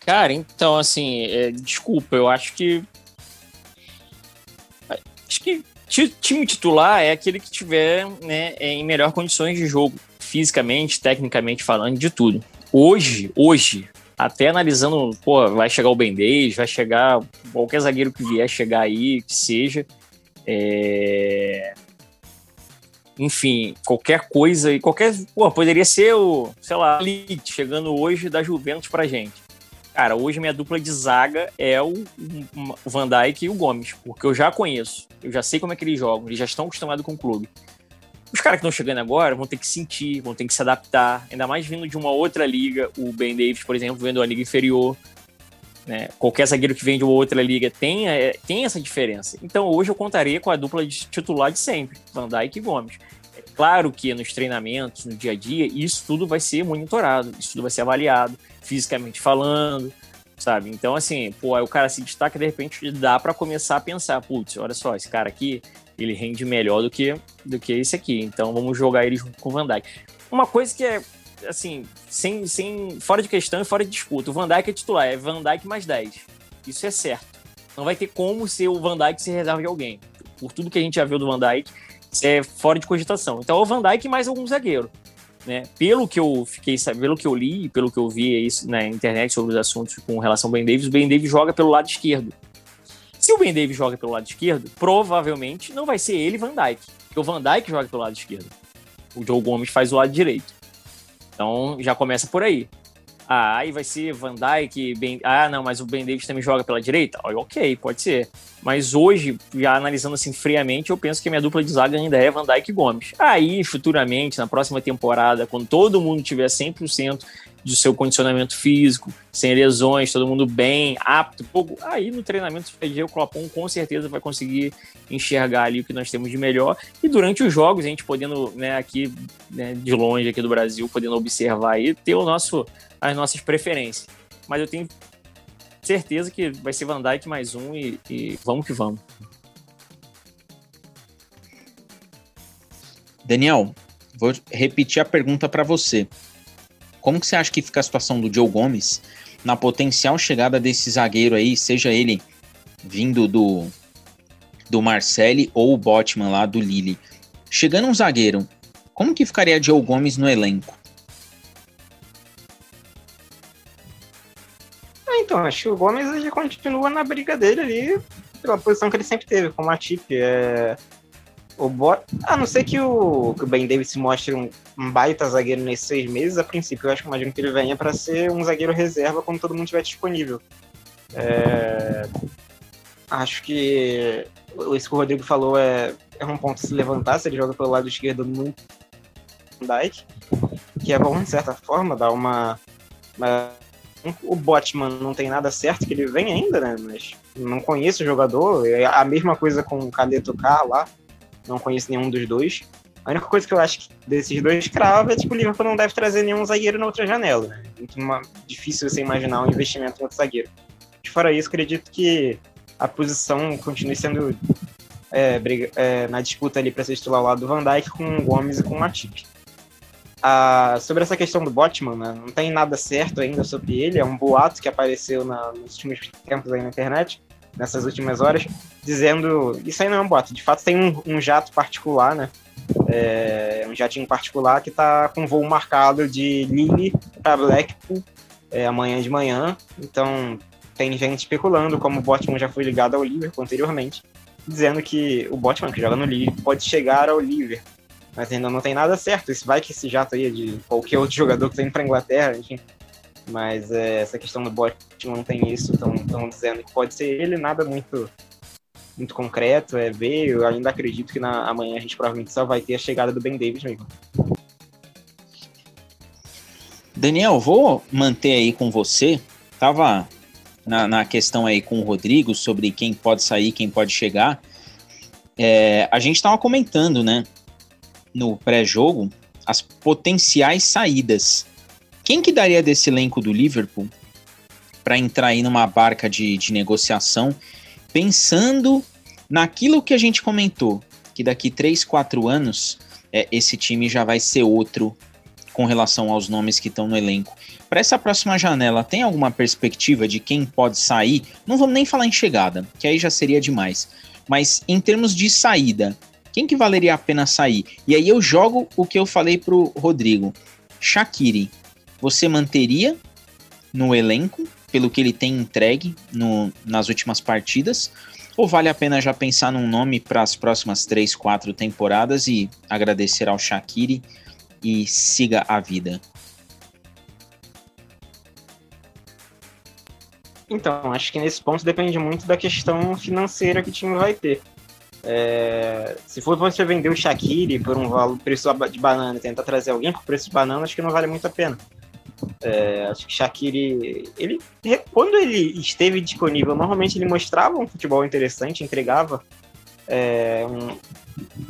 Cara, então, assim, é, desculpa, eu acho que. Acho que time titular é aquele que tiver né, em melhor condições de jogo fisicamente, tecnicamente falando, de tudo. Hoje, hoje, até analisando, pô, vai chegar o Ben 10, vai chegar qualquer zagueiro que vier chegar aí, que seja. É... Enfim, qualquer coisa, e qualquer. Pô, poderia ser o, sei lá, Elite chegando hoje da Juventus pra gente. Cara, hoje minha dupla de zaga é o, o Van Dijk e o Gomes, porque eu já conheço, eu já sei como é que eles jogam, eles já estão acostumados com o clube. Os caras que estão chegando agora vão ter que sentir, vão ter que se adaptar, ainda mais vindo de uma outra liga. O Ben Davis, por exemplo, vendo a liga inferior. Né? Qualquer zagueiro que vem de uma outra liga tem, é, tem essa diferença. Então hoje eu contaria com a dupla de titular de sempre, Van Dijk e Gomes. É claro que nos treinamentos, no dia a dia, isso tudo vai ser monitorado, isso tudo vai ser avaliado, fisicamente falando, sabe? Então, assim, pô, aí o cara se destaca de repente dá para começar a pensar, putz, olha só, esse cara aqui, ele rende melhor do que, do que esse aqui. Então vamos jogar ele junto com o Van Dijk. Uma coisa que é, assim, sem, sem, fora de questão e fora de disputa. O Van Dijk é titular, é Van Dijk mais 10. Isso é certo. Não vai ter como ser o Van Dijk se reserva de alguém. Por tudo que a gente já viu do Van Dijk, é fora de cogitação. Então é o Van Dijk mais algum zagueiro. Né? Pelo que eu fiquei pelo que eu li, pelo que eu vi isso na internet sobre os assuntos com relação ao Ben Davis, o Ben Davis joga pelo lado esquerdo. Se o Ben Davis joga pelo lado esquerdo, provavelmente não vai ser ele Van Dyke, porque o Van Dyke joga pelo lado esquerdo. O Joe Gomes faz o lado direito. Então já começa por aí. Ah, aí vai ser Van Dyke, ben... ah, não, mas o Ben Davis também joga pela direita? ok, pode ser. Mas hoje, já analisando assim friamente, eu penso que a minha dupla de zaga ainda é Van Dyke e Gomes. Aí, futuramente, na próxima temporada, quando todo mundo tiver 100% do seu condicionamento físico, sem lesões, todo mundo bem, apto, aí no treinamento o Clopon com certeza vai conseguir enxergar ali o que nós temos de melhor e durante os jogos a gente podendo, né, aqui né, de longe aqui do Brasil, podendo observar e ter o nosso as nossas preferências. Mas eu tenho certeza que vai ser Van Dijk mais um e, e vamos que vamos. Daniel, vou repetir a pergunta para você. Como que você acha que fica a situação do Joe Gomes na potencial chegada desse zagueiro aí, seja ele vindo do do Marcelli ou o Botman lá do Lille? Chegando um zagueiro, como que ficaria Joe Gomes no elenco? Ah, então, acho que o Gomes já continua na briga dele ali, pela posição que ele sempre teve, como a Tip. É... O Bot... A não ser que o, que o Ben Davis se mostre um, um, baita zagueiro nesses seis meses, a princípio eu acho que imagino que ele venha para ser um zagueiro reserva quando todo mundo estiver disponível. É... Acho que isso que o Rodrigo falou é, é um ponto a se levantar se ele joga pelo lado esquerdo muito Dyke, que é bom de certa forma, dar uma, uma o Botman não tem nada certo que ele vem ainda, né? Mas não conheço o jogador. É a mesma coisa com o Cadeto Car lá. Não conheço nenhum dos dois. A única coisa que eu acho desses dois crava é tipo, o Liverpool não deve trazer nenhum zagueiro na outra janela. Né? Muito uma, difícil você imaginar um investimento em outro zagueiro. De fora isso, acredito que a posição continue sendo é, briga, é, na disputa ali para ser titular ao lado do Van Dijk com o Gomes e com o Matip. Ah, sobre essa questão do Botman, né, não tem nada certo ainda sobre ele, é um boato que apareceu na, nos últimos tempos aí na internet, nessas últimas horas, dizendo. Isso aí não é um boato, de fato tem um, um jato particular, né? É, um jatinho particular que está com voo marcado de Lille para Blackpool é, amanhã de manhã. Então tem gente especulando como o Botman já foi ligado ao Liverpool anteriormente, dizendo que o Botman, que joga no Liverpool, pode chegar ao Liverpool. Mas ainda não tem nada certo. Isso vai que esse jato aí é de qualquer outro jogador que está indo para Inglaterra, enfim. Mas é, essa questão do Botman não tem isso. Estão dizendo que pode ser ele, nada muito muito concreto, é ver. Eu ainda acredito que na, amanhã a gente provavelmente só vai ter a chegada do Ben Davis mesmo. Daniel, vou manter aí com você. Tava na, na questão aí com o Rodrigo sobre quem pode sair, quem pode chegar, é, a gente estava comentando, né, no pré-jogo, as potenciais saídas. Quem que daria desse elenco do Liverpool para entrar aí numa barca de, de negociação, pensando naquilo que a gente comentou, que daqui 3, 4 anos é, esse time já vai ser outro com relação aos nomes que estão no elenco. Para essa próxima janela, tem alguma perspectiva de quem pode sair? Não vamos nem falar em chegada, que aí já seria demais. Mas em termos de saída, quem que valeria a pena sair? E aí eu jogo o que eu falei pro Rodrigo. Shaqiri, você manteria no elenco pelo que ele tem entregue no, nas últimas partidas? Ou vale a pena já pensar num nome para as próximas três, quatro temporadas e agradecer ao Shaqiri e siga a vida? Então, acho que nesse ponto depende muito da questão financeira que o time vai ter. É, se for você vender o Shaqiri por um valor preço de banana e tentar trazer alguém por preço de banana, acho que não vale muito a pena. É, acho que Shaqiri, ele, quando ele esteve disponível, normalmente ele mostrava um futebol interessante, entregava é, um,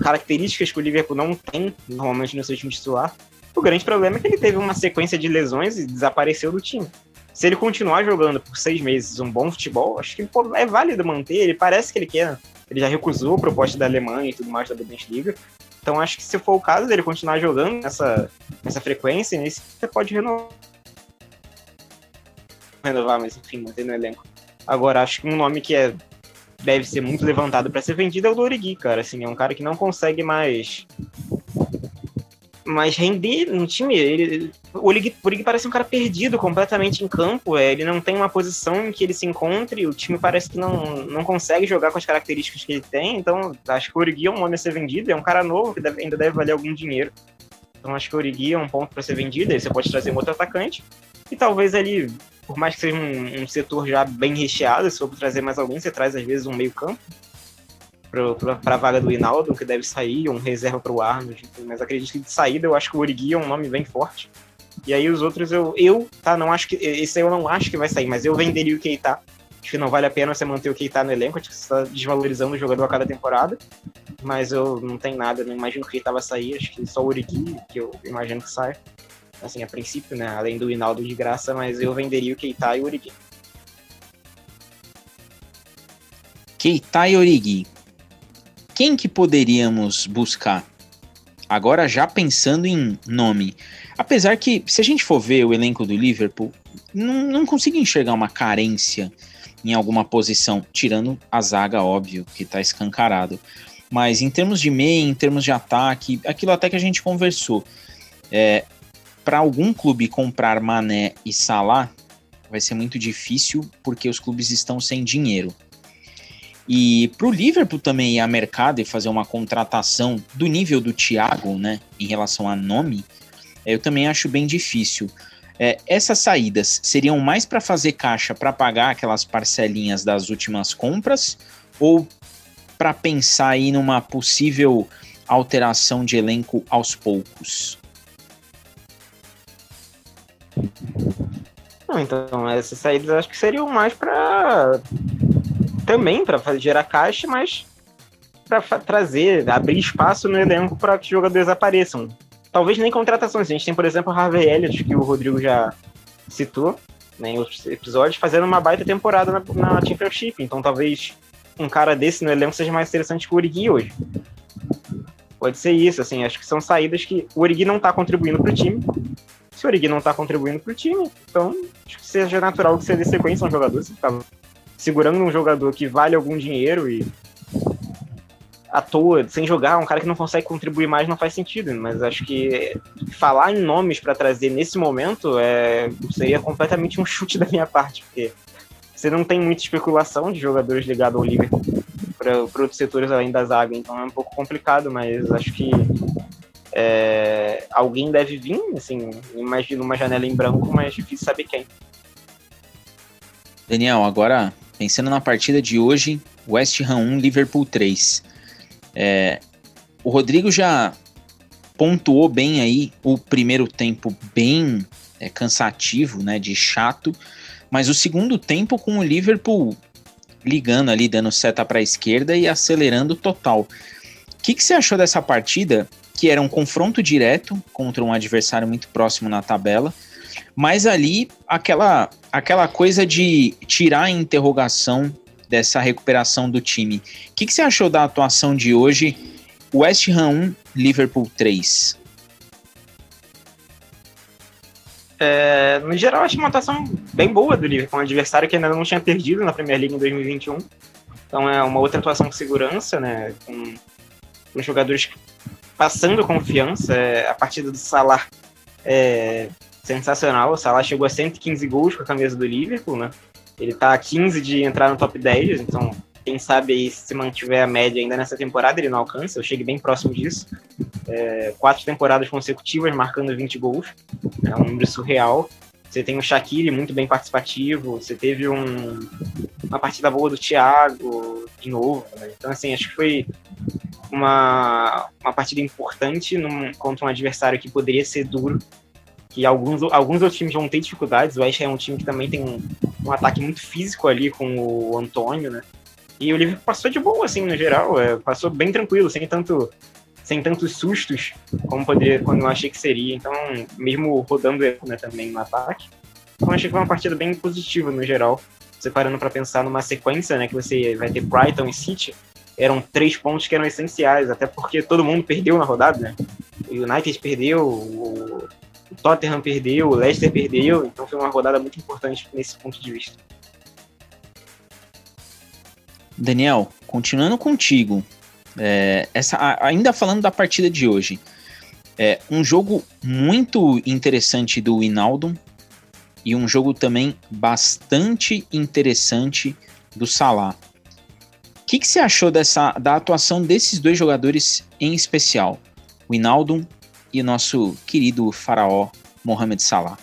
características que o Liverpool não tem normalmente no seu time titular. O grande problema é que ele teve uma sequência de lesões e desapareceu do time. Se ele continuar jogando por seis meses um bom futebol, acho que pô, é válido manter. Ele parece que ele quer. Ele já recusou a proposta da Alemanha e tudo mais da Bundesliga. Então acho que se for o caso dele continuar jogando nessa, nessa frequência, você pode renovar. Renovar, mas enfim, manter no elenco. Agora, acho que um nome que é, deve ser muito levantado para ser vendido é o Origi, cara. Assim, é um cara que não consegue mais mas render no time, ele, o Origi, parece um cara perdido completamente em campo. É, ele não tem uma posição em que ele se encontre. O time parece que não, não consegue jogar com as características que ele tem. Então, acho que o Origi é um nome a ser vendido. É um cara novo que deve, ainda deve valer algum dinheiro. Então, acho que o Origi é um ponto para ser vendido. Aí você pode trazer um outro atacante. E talvez ali, por mais que seja um, um setor já bem recheado, se for trazer mais alguém, você traz às vezes um meio-campo para a vaga do Hinaldo, que deve sair, um reserva para o Arnold, mas acredito que de saída eu acho que o Origi é um nome bem forte. E aí os outros eu, eu tá, não acho que. Esse eu não acho que vai sair, mas eu venderia o Keita. Acho que não vale a pena você manter o Keita no elenco, acho que você está desvalorizando o jogador a cada temporada. Mas eu não tenho nada, não imagino que o Keita vai sair, acho que só o Origi, que eu imagino que sai. Assim, a princípio, né? Além do Hinaldo de graça, mas eu venderia o Keita e o Origi. Keita e Origi quem que poderíamos buscar? Agora já pensando em nome. Apesar que, se a gente for ver o elenco do Liverpool, não, não consigo enxergar uma carência em alguma posição, tirando a zaga, óbvio, que está escancarado. Mas em termos de meia, em termos de ataque, aquilo até que a gente conversou. É, Para algum clube comprar Mané e Salah, vai ser muito difícil porque os clubes estão sem dinheiro. E para o Liverpool também ir a mercado e fazer uma contratação do nível do Thiago, né, em relação a nome, eu também acho bem difícil. É, essas saídas seriam mais para fazer caixa para pagar aquelas parcelinhas das últimas compras ou para pensar aí numa possível alteração de elenco aos poucos? Não, então, essas saídas acho que seriam mais para também para gerar caixa, mas para trazer, abrir espaço no elenco para que os jogadores apareçam. Talvez nem contratações. A gente tem, por exemplo, o Harvey Elliott, que o Rodrigo já citou né, em outros episódios, fazendo uma baita temporada na, na Championship. Então talvez um cara desse no elenco seja mais interessante que o Origi hoje. Pode ser isso, assim, acho que são saídas que o Origi não está contribuindo para o time. Se o Origi não está contribuindo para o time, então acho que seja natural que você dê sequência a um jogador. Você fica segurando um jogador que vale algum dinheiro e à toa, sem jogar, um cara que não consegue contribuir mais não faz sentido. Mas acho que falar em nomes para trazer nesse momento é, seria completamente um chute da minha parte, porque você não tem muita especulação de jogadores ligados ao Liverpool para outros setores além da zaga, então é um pouco complicado, mas acho que é, alguém deve vir, assim, imagino uma janela em branco, mas difícil saber quem. Daniel, agora Pensando na partida de hoje, West Ham 1, Liverpool 3. É, o Rodrigo já pontuou bem aí o primeiro tempo bem é, cansativo, né, de chato, mas o segundo tempo com o Liverpool ligando ali, dando seta para a esquerda e acelerando total. O que, que você achou dessa partida? Que era um confronto direto contra um adversário muito próximo na tabela, mas ali aquela, aquela coisa de tirar a interrogação dessa recuperação do time. O que, que você achou da atuação de hoje? West Ham 1, Liverpool 3. É, no geral, acho uma atuação bem boa do Liverpool, um adversário que ainda não tinha perdido na Premier League em 2021. Então é uma outra atuação com segurança, né? Com, com jogadores passando confiança. É, a partida do Salah é sensacional. O Salah chegou a 115 gols com a camisa do Liverpool, né? Ele tá a 15 de entrar no top 10, então quem sabe aí se mantiver a média ainda nessa temporada ele não alcança. Eu cheguei bem próximo disso. É, quatro temporadas consecutivas marcando 20 gols. É um número surreal. Você tem o Shaqiri muito bem participativo. Você teve um, uma partida boa do Thiago de novo. Né? Então, assim, acho que foi uma, uma partida importante num, contra um adversário que poderia ser duro. Que alguns, alguns outros times vão ter dificuldades. O West é um time que também tem um, um ataque muito físico ali com o Antônio, né? E o Liverpool passou de boa, assim, no geral. É, passou bem tranquilo, sem tanto sem tantos sustos como poderia, quando eu achei que seria. Então, mesmo rodando né, também no ataque. Então, achei que foi uma partida bem positiva no geral. Você parando para pensar numa sequência, né, que você vai ter Brighton e City, eram três pontos que eram essenciais, até porque todo mundo perdeu na rodada, né? O United perdeu, o Tottenham perdeu, o Leicester perdeu, então foi uma rodada muito importante nesse ponto de vista. Daniel, continuando contigo, é, essa, ainda falando da partida de hoje, é um jogo muito interessante do Inaldo e um jogo também bastante interessante do Salah. O que, que você achou dessa, da atuação desses dois jogadores em especial, o Inaldo e o nosso querido faraó Mohamed Salah?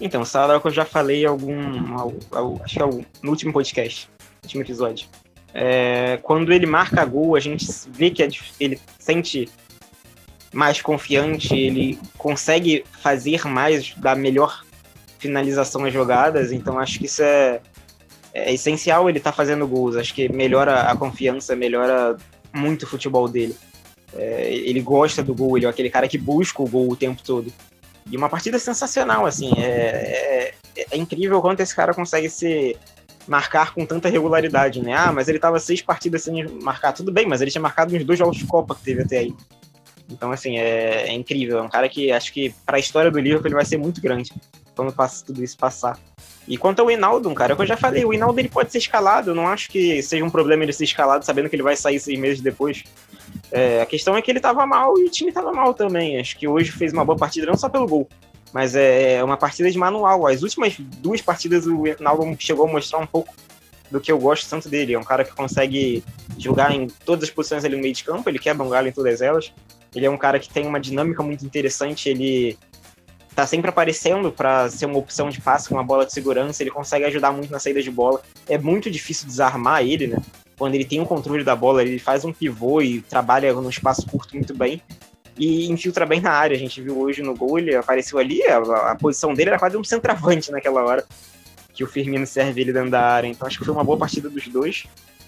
Então, Salah é o que eu já falei algum, acho que é no último podcast, último episódio. É, quando ele marca gol, a gente vê que é ele sente mais confiante, ele consegue fazer mais, da melhor finalização às jogadas, então acho que isso é, é essencial ele tá fazendo gols, acho que melhora a confiança, melhora muito o futebol dele. É, ele gosta do gol, ele é aquele cara que busca o gol o tempo todo. E uma partida sensacional, assim. É, é, é incrível quanto esse cara consegue se marcar com tanta regularidade, né? Ah, mas ele tava seis partidas sem marcar. Tudo bem, mas ele tinha marcado nos dois jogos de Copa que teve até aí. Então, assim, é, é incrível. É um cara que acho que para a história do Liverpool ele vai ser muito grande quando passa, tudo isso passar. E quanto ao Hinaldo, cara, é o que eu já falei, o Hinaldo ele pode ser escalado. Eu não acho que seja um problema ele ser escalado sabendo que ele vai sair seis meses depois. É, a questão é que ele tava mal e o time tava mal também. Acho que hoje fez uma boa partida, não só pelo gol, mas é, é uma partida de manual. As últimas duas partidas o Ronaldo chegou a mostrar um pouco do que eu gosto tanto dele. É um cara que consegue jogar em todas as posições ali no meio de campo, ele quebra um galho em todas elas. Ele é um cara que tem uma dinâmica muito interessante, ele tá sempre aparecendo para ser uma opção de passe com uma bola de segurança, ele consegue ajudar muito na saída de bola. É muito difícil desarmar ele, né? quando ele tem o controle da bola, ele faz um pivô e trabalha no espaço curto muito bem e infiltra bem na área. A gente viu hoje no gol, ele apareceu ali, a, a posição dele era quase um centroavante naquela hora que o Firmino serve ele dentro da área. Então acho que foi uma boa partida dos dois.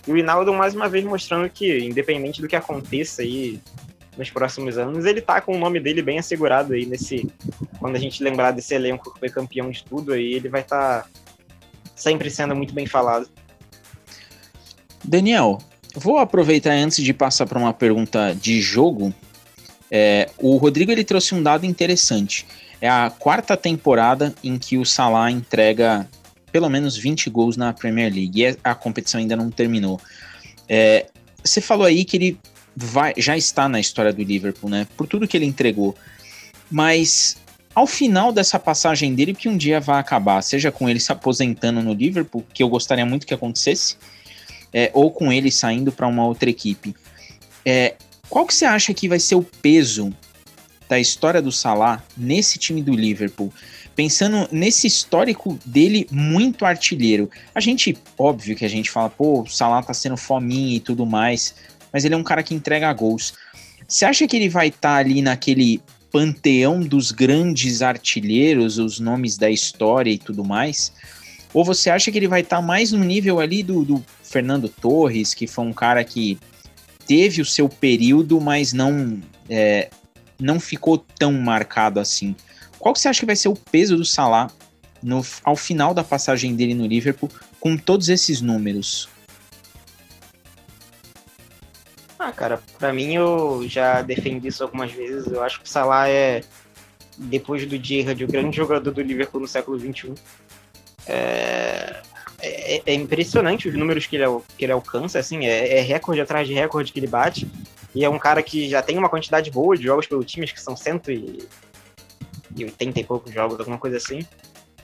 E o Hinaldo mais uma vez mostrando que, independente do que aconteça aí nos próximos anos, ele tá com o nome dele bem assegurado aí nesse. Quando a gente lembrar desse elenco que foi campeão de tudo, aí ele vai estar tá sempre sendo muito bem falado. Daniel, vou aproveitar antes de passar para uma pergunta de jogo. É, o Rodrigo ele trouxe um dado interessante. É a quarta temporada em que o Salah entrega pelo menos 20 gols na Premier League e a competição ainda não terminou. É, você falou aí que ele vai, já está na história do Liverpool, né? Por tudo que ele entregou. Mas ao final dessa passagem dele, que um dia vai acabar, seja com ele se aposentando no Liverpool, que eu gostaria muito que acontecesse, é, ou com ele saindo para uma outra equipe. É, qual que você acha que vai ser o peso da história do Salah nesse time do Liverpool? Pensando nesse histórico dele muito artilheiro. A gente, óbvio que a gente fala, pô, o Salah tá sendo fominha e tudo mais, mas ele é um cara que entrega gols. Você acha que ele vai estar tá ali naquele panteão dos grandes artilheiros, os nomes da história e tudo mais? Ou você acha que ele vai estar tá mais no nível ali do, do Fernando Torres, que foi um cara que teve o seu período, mas não é, não ficou tão marcado assim. Qual que você acha que vai ser o peso do Salah no, ao final da passagem dele no Liverpool com todos esses números? Ah, cara, para mim eu já defendi isso algumas vezes. Eu acho que o Salah é, depois do Gerrard, o grande jogador do Liverpool no século XXI. É, é, é, impressionante os números que ele, que ele alcança, assim, é, é, recorde atrás de recorde que ele bate. E é um cara que já tem uma quantidade boa de jogos pelo time, acho que são 180 e poucos jogos, alguma coisa assim.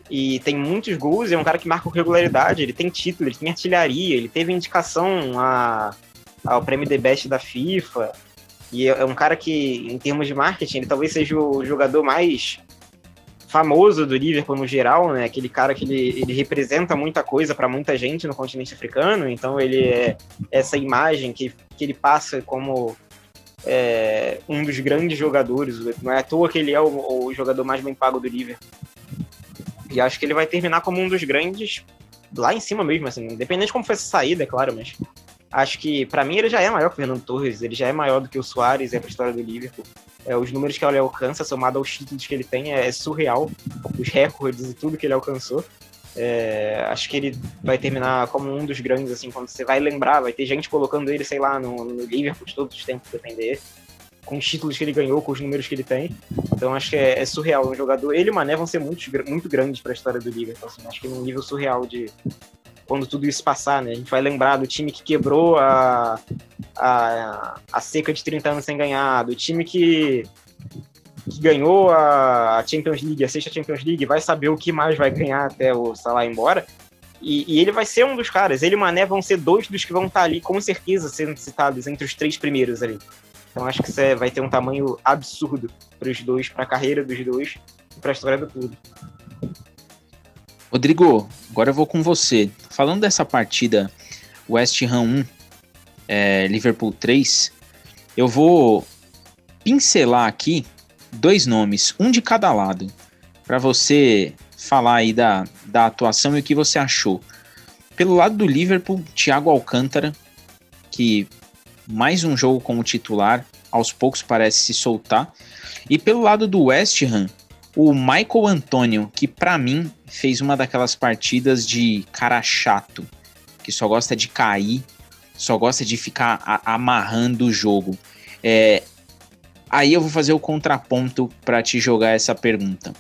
E tem muitos gols, é um cara que marca com regularidade, ele tem título, ele tem artilharia, ele teve indicação a, ao prêmio The Best da FIFA. E é, é um cara que, em termos de marketing, ele talvez seja o jogador mais famoso do Liverpool no geral, né? Aquele cara que ele, ele representa muita coisa para muita gente no continente africano, então ele é essa imagem que, que ele passa como é, um dos grandes jogadores. Não é à toa que ele é o, o, jogador mais bem pago do Liverpool. E acho que ele vai terminar como um dos grandes lá em cima mesmo, assim, independente de como foi essa saída, é claro, mas acho que para mim ele já é maior que o Fernando Torres, ele já é maior do que o Soares, é a história do Liverpool. É, os números que ele alcança, somado aos títulos que ele tem, é, surreal. Os recordes e tudo que ele alcançou. É, acho que ele vai terminar como um dos grandes, assim, quando você vai lembrar, vai ter gente colocando ele, sei lá, no, no Liverpool todos os tempos, depender com os títulos que ele ganhou, com os números que ele tem. Então acho que é, é surreal. Um jogador, ele e o Mané vão ser muito, muito grandes para a história do Liverpool. Assim, acho que num nível surreal de quando tudo isso passar, né? A gente vai lembrar do time que quebrou a, a, a seca de 30 anos sem ganhar, do time que, que ganhou a Champions League, a sexta Champions League, vai saber o que mais vai ganhar até o Salah ir embora. E, e, ele vai ser um dos caras. Ele e o Mané vão ser dois dos que vão estar ali, com certeza, sendo citados entre os três primeiros ali. Então acho que isso é, vai ter um tamanho absurdo para os dois, para a carreira dos dois e para a história do clube. Rodrigo, agora eu vou com você. Falando dessa partida West Ham 1, é, Liverpool 3, eu vou pincelar aqui dois nomes, um de cada lado, para você falar aí da, da atuação e o que você achou. Pelo lado do Liverpool, Thiago Alcântara, que mais um jogo como titular, aos poucos parece se soltar. E pelo lado do West Ham, o Michael Antônio, que para mim fez uma daquelas partidas de cara chato, que só gosta de cair, só gosta de ficar amarrando o jogo. É, aí eu vou fazer o contraponto para te jogar essa pergunta.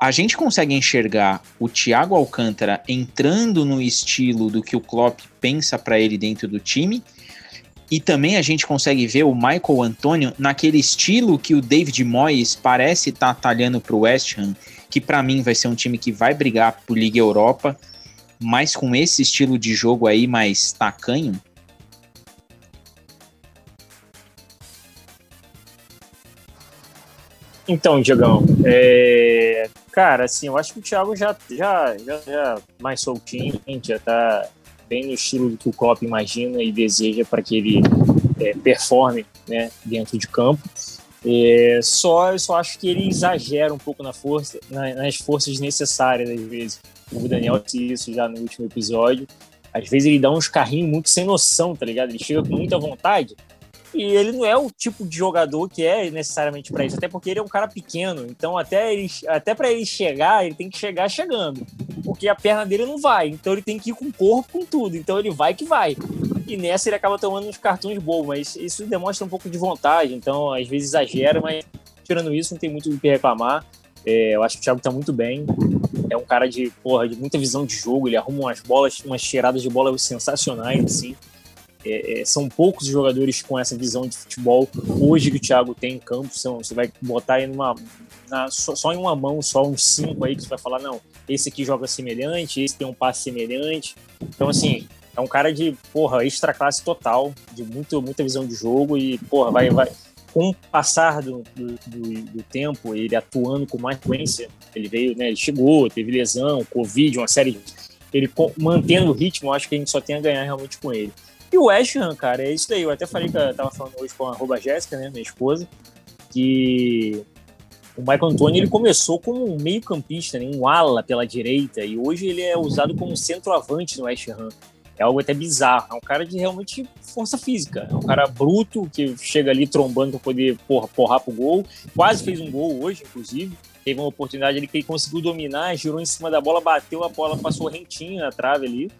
A gente consegue enxergar o Thiago Alcântara entrando no estilo do que o Klopp pensa para ele dentro do time e também a gente consegue ver o Michael Antônio naquele estilo que o David Moyes parece estar tá talhando para o West Ham, que para mim vai ser um time que vai brigar por Liga Europa, mas com esse estilo de jogo aí mais tacanho. Então, Diegão, é... cara, assim, eu acho que o Thiago já, já, já, já mais soltinho, já tá bem no estilo do que o Klopp imagina e deseja para que ele é, performe né, dentro de campo. É, só eu só acho que ele exagera um pouco na força, na, nas forças necessárias às vezes. O Daniel disse isso já no último episódio. Às vezes ele dá uns carrinhos muito sem noção, tá ligado? Ele chega com muita vontade, e ele não é o tipo de jogador que é necessariamente para isso, até porque ele é um cara pequeno. Então, até, ele, até para ele chegar, ele tem que chegar chegando. Porque a perna dele não vai. Então, ele tem que ir com o corpo, com tudo. Então, ele vai que vai. E nessa, ele acaba tomando uns cartões bons. Mas isso demonstra um pouco de vontade. Então, às vezes exagera, mas tirando isso, não tem muito o que reclamar. É, eu acho que o Thiago tá muito bem. É um cara de, porra, de muita visão de jogo. Ele arruma umas bolas, umas tiradas de bola sensacionais, assim. É, é, são poucos jogadores com essa visão de futebol hoje que o Thiago tem em campo. São, você vai botar em uma, na, só, só, em uma mão, só uns cinco aí que você vai falar, não, esse aqui joga semelhante, esse tem um passe semelhante. Então, assim, é um cara de, porra, extra classe total, de muito, muita visão de jogo e, porra, vai, vai. Com o passar do, do, do, do tempo, ele atuando com mais frequência, ele veio, né, ele chegou, teve lesão, Covid, uma série de. Ele mantendo o ritmo, acho que a gente só tem a ganhar realmente com ele. E o West Ham, cara, é isso daí. Eu até falei que eu tava falando hoje com a arroba Jéssica, né, minha esposa, que o Michael Antônio ele começou como um meio-campista, né, um ala pela direita, e hoje ele é usado como centroavante no West Ham. É algo até bizarro. É um cara de realmente força física. É um cara bruto que chega ali trombando para poder porra, porrar pro gol. Quase fez um gol hoje, inclusive. Teve uma oportunidade ali que ele conseguiu dominar, girou em cima da bola, bateu a bola, passou rentinho na trave ali.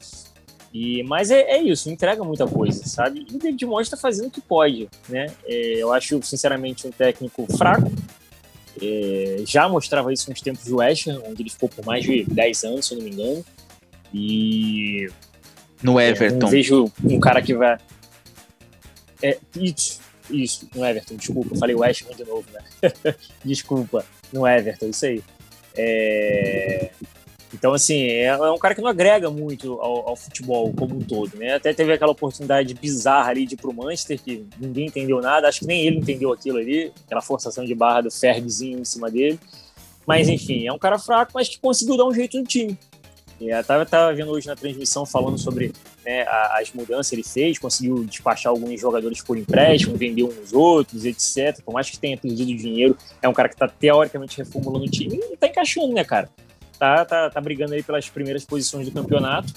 E, mas é, é, isso, entrega muita coisa, sabe? E o David Moyes está fazendo o que pode, né? É, eu acho, sinceramente, um técnico fraco. É, já mostrava isso nos tempos do West Ham, onde ele ficou por mais de 10 anos, se eu não me engano. E... No é, Everton. não vejo um cara que vai... É, isso, isso, no Everton, desculpa, falei West Ham de novo, né? desculpa, no Everton, isso aí. É... Então, assim, é, é, um cara que não agrega muito ao, ao, futebol como um todo, né? Até teve aquela oportunidade bizarra ali de ir pro Manchester, que ninguém entendeu nada, acho que nem ele entendeu aquilo ali, aquela forçação de barra do Fergzinho em cima dele. Mas, enfim, é um cara fraco, mas que conseguiu dar um jeito no time. Eu tava, tava vendo hoje na transmissão falando sobre né, as mudanças que ele fez, conseguiu despachar alguns jogadores por empréstimo, vender uns outros, etc. Por mais que tenha perdido dinheiro, é um cara que tá teoricamente reformulando o time e tá encaixando, né, cara? Tá, tá, tá brigando aí pelas primeiras posições do campeonato.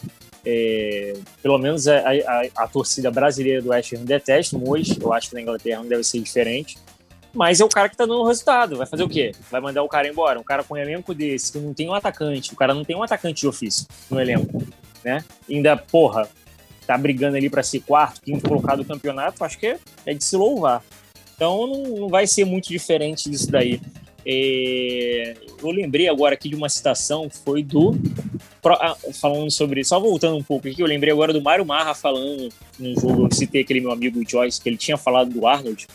É, pelo menos a, a, a, torcida brasileira do West Ham detesta Mois. Eu acho que na Inglaterra não deve ser diferente. Mas é o cara que tá dando resultado. Vai fazer o quê? Vai mandar o cara embora. Um cara com um elenco desse, que não tem um atacante. O cara não tem um atacante de ofício no elenco. Né? ainda, porra, tá brigando ali para ser quarto, quinto colocado do campeonato. Acho que é de se louvar. Então não, não vai ser muito diferente disso daí. É, eu lembrei agora aqui de uma citação, foi do. Ah, falando sobre. Só voltando um pouco aqui, eu lembrei agora do Mário Marra falando no jogo. Eu citei aquele meu amigo Joyce, que ele tinha falado do Arnold.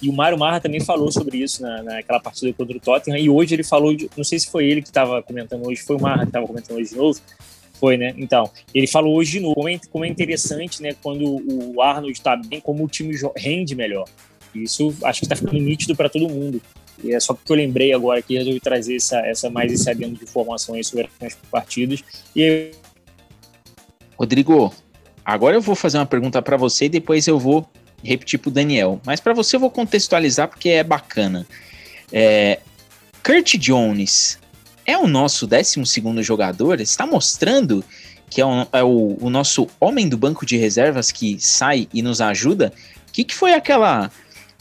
E o Mário Marra também falou sobre isso na, naquela partida contra o Tottenham. E hoje ele falou. De, não sei se foi ele que estava comentando hoje, foi o Marra que estava comentando hoje de novo. Foi, né? Então, ele falou hoje de novo como é, é interessante, né? Quando o Arnold está bem, como o time rende melhor. Isso acho que está ficando nítido para todo mundo. E é só porque eu lembrei agora que resolvi trazer essa, essa mais esse adendo de informações sobre as partidas. E Rodrigo, agora eu vou fazer uma pergunta para você e depois eu vou repetir para o Daniel. Mas para você eu vou contextualizar porque é bacana. É, Kurt Jones é o nosso 12 jogador? Está mostrando que é, o, é o, o, nosso homem do banco de reservas que sai e nos ajuda? O que, que foi aquela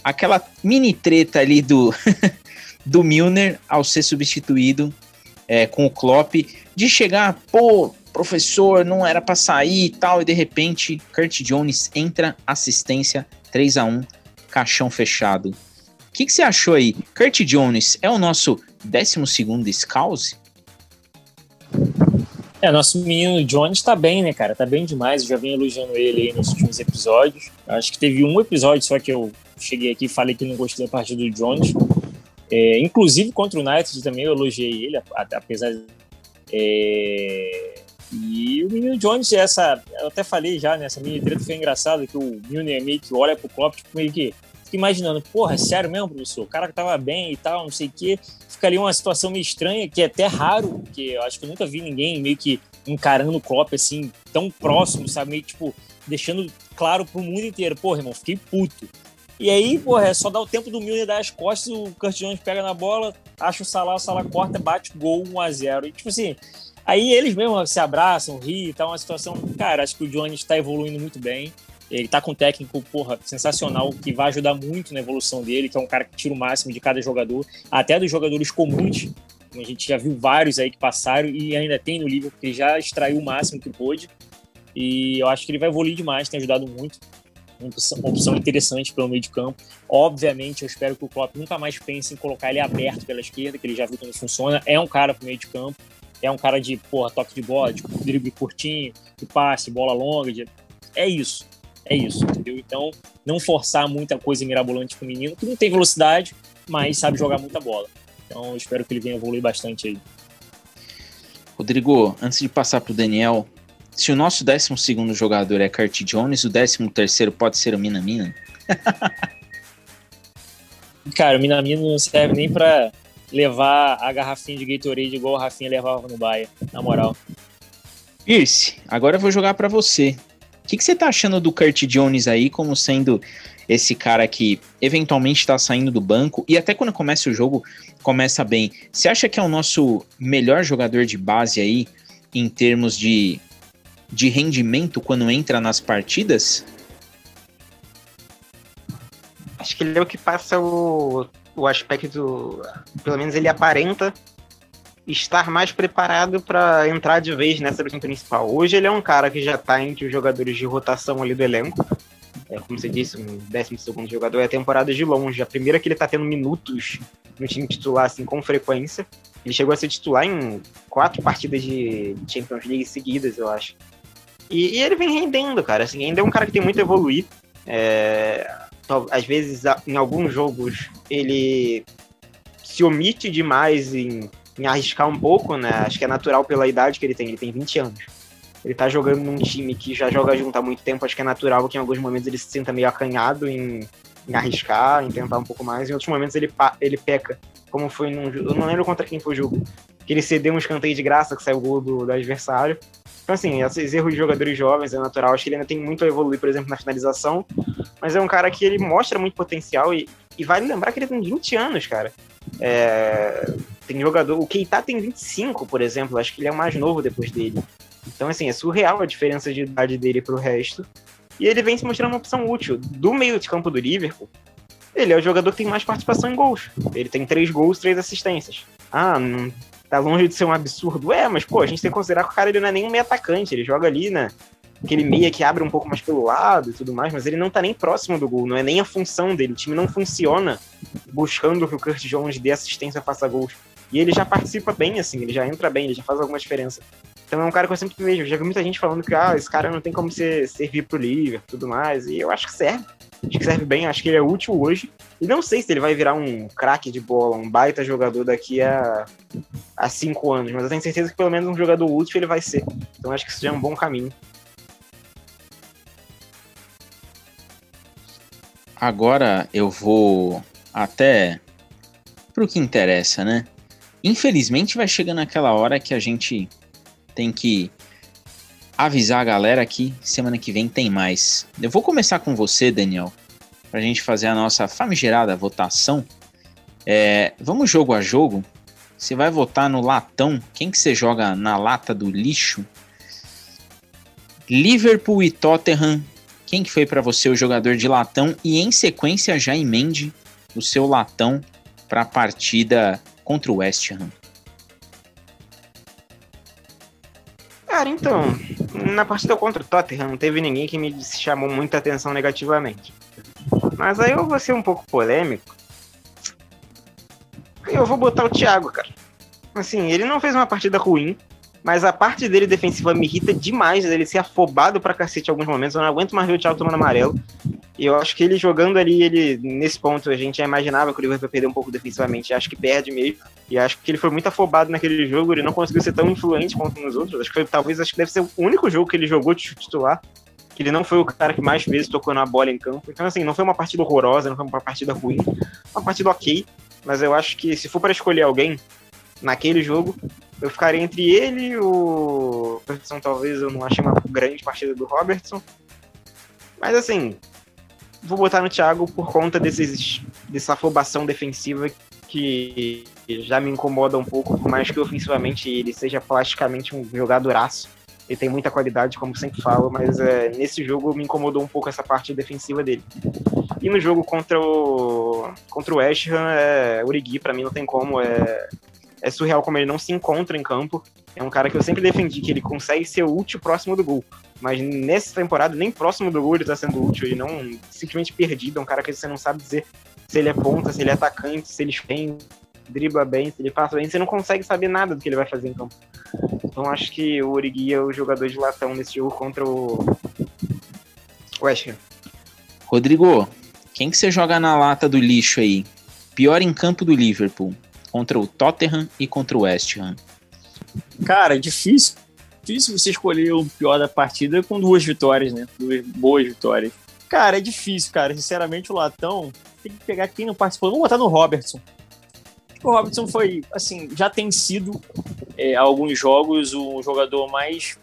aquela mini treta ali do, do Milner ao ser substituído é, com o Klopp, de chegar, pô, professor, não era para sair e tal, e de repente Kurt Jones entra, assistência 3 a 1 caixão fechado. O que, que você achou aí? Kurt Jones é o nosso 12 Scouse? É, nosso menino Jones tá bem, né, cara? Tá bem demais. Eu já vim elogiando ele aí nos últimos episódios. Acho que teve um episódio só que eu cheguei aqui e falei que não gostei da partida do Jones. É, inclusive contra o United também eu elogiei ele, apesar de. É, e o menino Jones, essa. Eu até falei já nessa mini treta, foi engraçado que o Milner meio que olha pro Klopp, tipo, meio que fica imaginando, porra, é sério mesmo, professor? O cara que tava bem e tal, não sei o quê. Fica ali uma situação meio estranha, que é até raro, porque eu acho que eu nunca vi ninguém meio que encarando o Klopp assim, tão próximo, sabe? Meio tipo, deixando claro pro mundo inteiro, porra, irmão, fiquei puto. E aí, porra, é só dar o tempo do Milner dar as costas, o Kurt Jones pega na bola, acha o Salah, o Salah corta, bate gol 1 a 0 E, tipo assim, aí eles mesmos se abraçam, riem, tá uma situação... Cara, acho que o Jones está evoluindo muito bem. Ele tá com um técnico, porra, sensacional, que vai ajudar muito na evolução dele, que é um cara que tira o máximo de cada jogador, até dos jogadores comuns. A gente já viu vários aí que passaram e ainda tem no livro, porque já extraiu o máximo que pôde. E eu acho que ele vai evoluir demais, tem ajudado muito uma opção interessante pelo meio de campo. Obviamente, eu espero que o Klopp nunca mais pense em colocar ele aberto pela esquerda, que ele já viu como funciona. É um cara pro meio de campo, é um cara de porra, toque de bola, de drible curtinho, de passe, bola longa. De... É isso. É isso, entendeu? Então, não forçar muita coisa mirabolante com o menino, que não tem velocidade, mas sabe jogar muita bola. Então, espero que ele venha evoluir bastante aí. Rodrigo, antes de passar pro Daniel, se o nosso 12 jogador é Kurt Jones, o 13 pode ser o Minamina? Cara, o Minamino não serve nem pra levar a garrafinha de Gatorade igual o Rafinha levava no Baia, na moral. Pierce, agora eu vou jogar para você. O que, que você tá achando do Kurt Jones aí como sendo esse cara que eventualmente está saindo do banco e até quando começa o jogo começa bem. Você acha que é o nosso melhor jogador de base aí em termos de, de rendimento quando entra nas partidas? Acho que ele é o que passa o, o aspecto, pelo menos ele aparenta estar mais preparado para entrar de vez nessa time principal. Hoje ele é um cara que já está entre os jogadores de rotação ali do elenco, é, como você disse, um 12 jogador, é temporada de longe. A primeira que ele tá tendo minutos no time titular, assim, com frequência. Ele chegou a ser titular em quatro partidas de Champions League seguidas, eu acho. E, e ele vem rendendo, cara. Assim, ainda é um cara que tem muito a evoluir. É, às vezes, em alguns jogos, ele se omite demais em, em arriscar um pouco, né? Acho que é natural pela idade que ele tem. Ele tem 20 anos ele tá jogando num time que já joga junto há muito tempo, acho que é natural que em alguns momentos ele se sinta meio acanhado em, em arriscar, em tentar um pouco mais. Em outros momentos ele, ele peca, como foi num Eu não lembro contra quem foi o jogo. Que ele cedeu um escanteio de graça que saiu o gol do, do adversário. Então, assim, esses erros de jogadores jovens é natural. Acho que ele ainda tem muito a evoluir, por exemplo, na finalização. Mas é um cara que ele mostra muito potencial e, e vale lembrar que ele tem 20 anos, cara. É, tem jogador. O Keita tem 25, por exemplo. Acho que ele é o mais novo depois dele. Então, assim, é surreal a diferença de idade dele pro resto. E ele vem se mostrando uma opção útil. Do meio de campo do Liverpool, ele é o jogador que tem mais participação em gols. Ele tem três gols, três assistências. Ah, não tá longe de ser um absurdo. É, mas, pô, a gente tem que considerar que o cara ele não é nem um meio atacante. Ele joga ali, né? Aquele meia que abre um pouco mais pelo lado e tudo mais, mas ele não tá nem próximo do gol, não é nem a função dele. O time não funciona buscando que o Kurt Jones dê assistência, faça gols. E ele já participa bem, assim, ele já entra bem, ele já faz alguma diferença. Então é um cara que eu sempre vejo. Já vi muita gente falando que ah, esse cara não tem como ser, servir pro Liverpool tudo mais. E eu acho que serve. Acho que serve bem, acho que ele é útil hoje. E não sei se ele vai virar um craque de bola, um baita jogador daqui a, a cinco anos, mas eu tenho certeza que pelo menos um jogador útil ele vai ser. Então acho que isso já é um bom caminho. Agora eu vou até pro que interessa, né? Infelizmente vai chegando aquela hora que a gente tem que avisar a galera que semana que vem tem mais. Eu vou começar com você, Daniel, para a gente fazer a nossa famigerada votação. É, vamos jogo a jogo. Você vai votar no latão. Quem que você joga na lata do lixo? Liverpool e Tottenham. Quem que foi para você o jogador de latão? E em sequência já emende o seu latão para a partida contra o West Ham. Cara, então, na partida contra o Tottenham não teve ninguém que me chamou muita atenção negativamente. Mas aí eu vou ser um pouco polêmico. Eu vou botar o Thiago, cara. Assim, ele não fez uma partida ruim, mas a parte dele defensiva me irrita demais, ele ser afobado pra cacete em alguns momentos. Eu não aguento mais ver o Thiago tomando amarelo. E eu acho que ele jogando ali, ele nesse ponto, a gente já imaginava que o Liverpool ia perder um pouco defensivamente. Acho que perde mesmo. E acho que ele foi muito afobado naquele jogo, ele não conseguiu ser tão influente quanto nos outros. Acho que foi, talvez, acho que deve ser o único jogo que ele jogou de titular. Que ele não foi o cara que mais vezes tocou na bola em campo. Então, assim, não foi uma partida horrorosa, não foi uma partida ruim. Uma partida ok. Mas eu acho que se for para escolher alguém naquele jogo, eu ficaria entre ele e o. Robertson, talvez eu não achei uma grande partida do Robertson. Mas assim, vou botar no Thiago por conta desses, dessa afobação defensiva que já me incomoda um pouco, por mais que ofensivamente ele seja plasticamente um jogadoraço. Ele tem muita qualidade, como sempre falo, mas é, nesse jogo me incomodou um pouco essa parte defensiva dele. E no jogo contra o contra o West Ham, é, Urigui para mim não tem como, é, é surreal como ele não se encontra em campo. É um cara que eu sempre defendi que ele consegue ser útil próximo do gol. Mas nessa temporada, nem próximo do gol ele tá sendo útil. Ele não simplesmente perdido. É um cara que você não sabe dizer se ele é ponta, se ele é atacante, se ele tem, dribla bem, se ele passa bem. Você não consegue saber nada do que ele vai fazer em campo. Então acho que o Origui é o jogador de latão nesse jogo contra o West Ham. Rodrigo, quem que você joga na lata do lixo aí? Pior em campo do Liverpool, contra o Tottenham e contra o West Ham. Cara, é difícil difícil você escolher o pior da partida com duas vitórias, né? Duas boas vitórias. Cara, é difícil, cara. Sinceramente, o Latão tem que pegar quem não participou. Vamos botar no Robertson. O Robertson foi, assim, já tem sido é, alguns jogos o jogador mais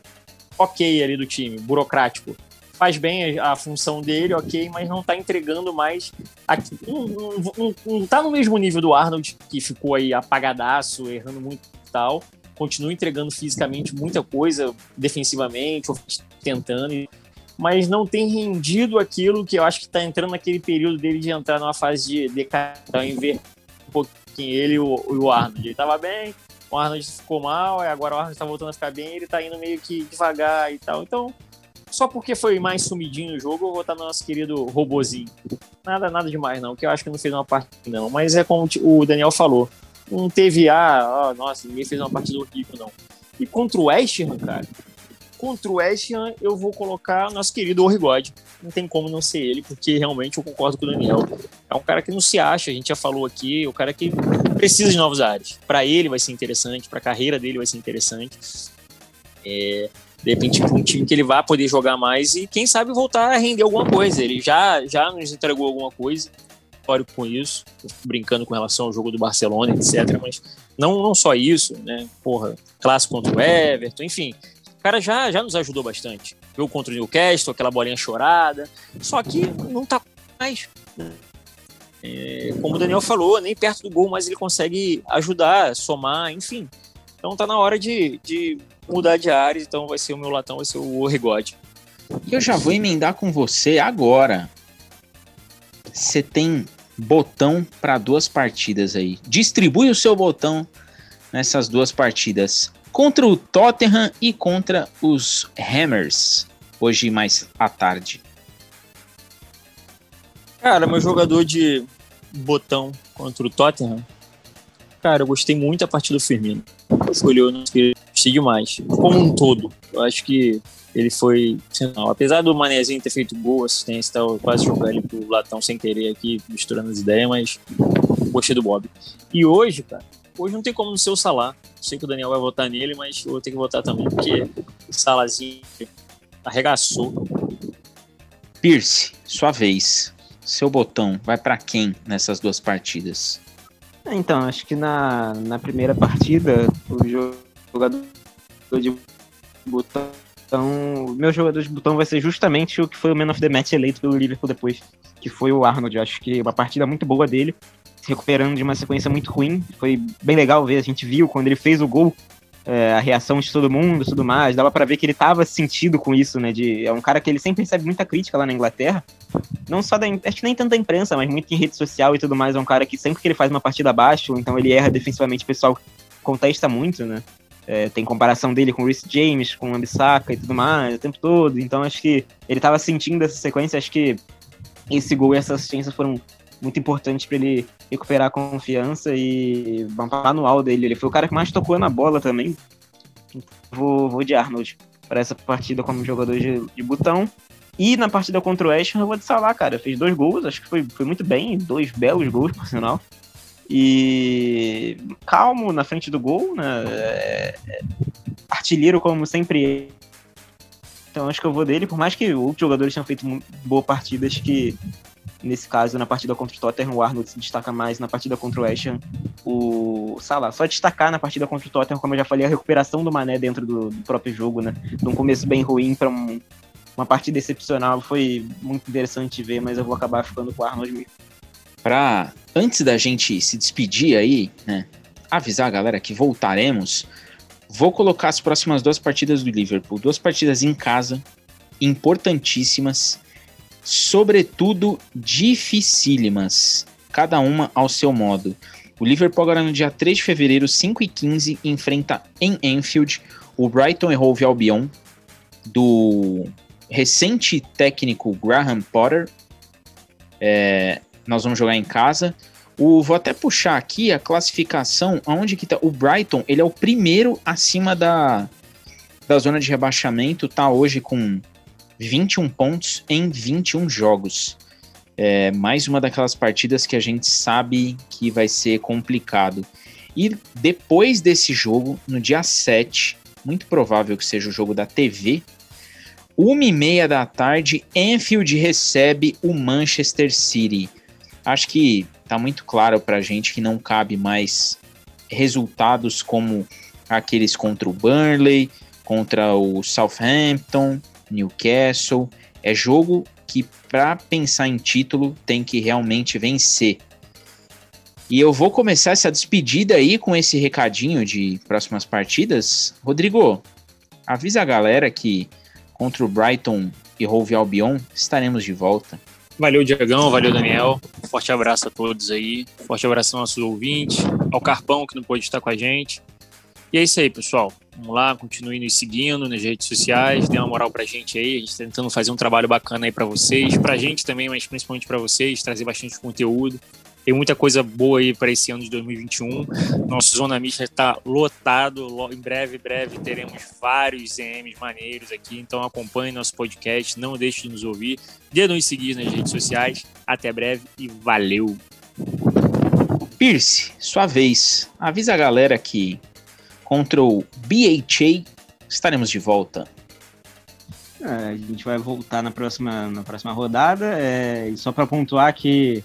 ok ali do time, burocrático. Faz bem a, a função dele, ok, mas não tá entregando mais. Aqui, não, não, não, tá no mesmo nível do Arnold, que ficou aí apagadaço, errando muito e tal. Continua entregando fisicamente muita coisa, defensivamente, tentando, mas não tem rendido aquilo que eu acho que tá entrando naquele período dele de entrar numa fase de em ver um pouquinho ele e o, o Arnold. Ele tava bem, o Arnold ficou mal, agora o Arnold tá voltando a ficar bem, ele tá indo meio que devagar e tal. Então, só porque foi mais sumidinho no jogo, eu vou estar no nosso querido robozinho. Nada, nada demais, não, que eu acho que não fez uma partida, não. Mas é como o Daniel falou. Não teve, ah, oh, nossa, ninguém fez uma partida horrível, não. E contra o West Ham, cara, contra o West Ham, eu vou colocar nosso querido Orrigode. Não tem como não ser ele, porque realmente eu concordo com o Daniel. É um cara que não se acha, a gente já falou aqui, o cara que precisa de novos ares. Para ele vai ser interessante, para a carreira dele vai ser interessante. É, de repente um time que ele vai poder jogar mais e quem sabe voltar a render alguma coisa. Ele já, já nos entregou alguma coisa, histórico com isso, brincando com relação ao jogo do Barcelona, etc. Mas não, não só isso, né? Porra, clássico contra o Everton, enfim. O cara já, já nos ajudou bastante. Viu contra o Newcastle, aquela bolinha chorada. Só que não tá mais. É, como o Daniel falou, nem perto do gol, mas ele consegue ajudar, somar, enfim. Então tá na hora de, de mudar de área, então vai ser o meu latão, vai ser o Origode. E eu já vou emendar com você agora. Você tem botão para duas partidas aí. Distribui o seu botão nessas duas partidas. Contra o Tottenham e contra os Hammers. Hoje mais à tarde. Cara, meu jogador de botão contra o Tottenham. Cara, eu gostei muito da partida do Firmino. Escolheu, gostei demais. Como um todo. Eu acho que ele foi sensacional. Apesar do Manezinho ter feito boa assistência, tá, quase jogando ele pro latão sem querer aqui, misturando as ideias, mas gostei do Bob. E hoje, cara, hoje não tem como não ser o Salah. Sei que o Daniel vai votar nele, mas eu vou ter que votar também, porque o Salazinho arregaçou. Pierce, sua vez. Seu botão vai para quem nessas duas partidas? Então, acho que na, na primeira partida, o jogador de botão. Meu jogador de botão vai ser justamente o que foi o Man of the Match eleito pelo Liverpool depois, que foi o Arnold. Acho que uma partida muito boa dele, se recuperando de uma sequência muito ruim. Foi bem legal ver, a gente viu quando ele fez o gol, é, a reação de todo mundo tudo mais. Dava para ver que ele tava sentido com isso, né? De, é um cara que ele sempre recebe muita crítica lá na Inglaterra. Não só da. Acho que nem tanto da imprensa, mas muito em rede social e tudo mais. É um cara que sempre que ele faz uma partida abaixo, então ele erra defensivamente, o pessoal contesta muito, né? É, tem comparação dele com o Rhys James, com o Ambissaca e tudo mais, o tempo todo. Então acho que ele estava sentindo essa sequência. Acho que esse gol e essa assistência foram muito importantes para ele recuperar a confiança e bampar anual dele. Ele foi o cara que mais tocou na bola também. Vou, vou de Arnold para essa partida como jogador de, de botão. E na partida contra o West eu vou de Salah, cara. Fez dois gols, acho que foi, foi muito bem. Dois belos gols, por sinal e calmo na frente do gol, né? É, é, artilheiro como sempre. Então acho que eu vou dele, por mais que outros jogadores tenham feito boas partidas, que nesse caso, na partida contra o Tottenham, o Arnold se destaca mais na partida contra o West Ham, o Salah. Só destacar na partida contra o Tottenham, como eu já falei, a recuperação do Mané dentro do, do próprio jogo, né? De um começo bem ruim para um, uma partida excepcional, foi muito interessante ver, mas eu vou acabar ficando com o Arnold mesmo para antes da gente se despedir aí, né, avisar a galera que voltaremos, vou colocar as próximas duas partidas do Liverpool, duas partidas em casa, importantíssimas, sobretudo dificílimas, cada uma ao seu modo. O Liverpool agora no dia 3 de fevereiro, 5 e 15, enfrenta em Enfield o Brighton e Hove Albion do recente técnico Graham Potter. É, nós vamos jogar em casa. O, vou até puxar aqui a classificação, aonde que tá. O Brighton, ele é o primeiro acima da, da zona de rebaixamento, tá hoje com 21 pontos em 21 jogos. É mais uma daquelas partidas que a gente sabe que vai ser complicado. E depois desse jogo, no dia 7, muito provável que seja o jogo da TV, uma e meia da tarde, Enfield recebe o Manchester City acho que tá muito claro para a gente que não cabe mais resultados como aqueles contra o Burnley, contra o Southampton, Newcastle. É jogo que, para pensar em título, tem que realmente vencer. E eu vou começar essa despedida aí com esse recadinho de próximas partidas. Rodrigo, avisa a galera que contra o Brighton e Hove Albion estaremos de volta. Valeu, Diagão, valeu, Daniel. Forte abraço a todos aí. Forte abraço aos nossos ouvintes, ao Carpão que não pôde estar com a gente. E é isso aí, pessoal. Vamos lá, continue nos seguindo nas redes sociais, dê uma moral pra gente aí. A gente tá tentando fazer um trabalho bacana aí para vocês, pra gente também, mas principalmente para vocês, trazer bastante conteúdo. Tem muita coisa boa aí para esse ano de 2021. Nosso Zona Mista está lotado. Em breve, breve, teremos vários ZMs maneiros aqui. Então acompanhe nosso podcast. Não deixe de nos ouvir. Dê nos seguir nas redes sociais. Até breve e valeu! Pierce, sua vez. Avisa a galera que contra o BHA estaremos de volta. É, a gente vai voltar na próxima, na próxima rodada. É, só para pontuar que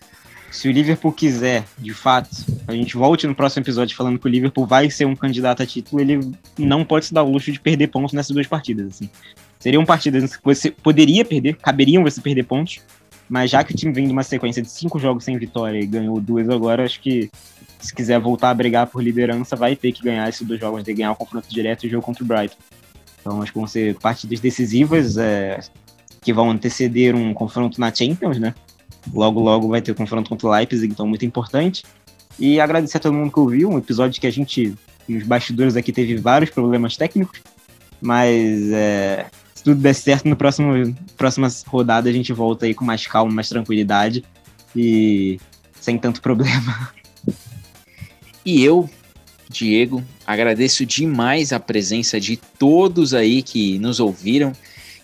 se o Liverpool quiser, de fato, a gente volte no próximo episódio falando que o Liverpool vai ser um candidato a título, ele não pode se dar o luxo de perder pontos nessas duas partidas. Assim. Seriam partidas que você poderia perder, caberiam você perder pontos, mas já que o time vem de uma sequência de cinco jogos sem vitória e ganhou duas agora, acho que se quiser voltar a brigar por liderança, vai ter que ganhar esses dois jogos, de ganhar o confronto direto e o jogo contra o Brighton. Então acho que vão ser partidas decisivas é, que vão anteceder um confronto na Champions, né? Logo, logo vai ter o confronto contra o Leipzig, então muito importante. E agradecer a todo mundo que ouviu, um episódio que a gente, nos bastidores aqui, teve vários problemas técnicos, mas é, se tudo der certo, no próximo próxima rodada a gente volta aí com mais calma, mais tranquilidade e sem tanto problema. E eu, Diego, agradeço demais a presença de todos aí que nos ouviram,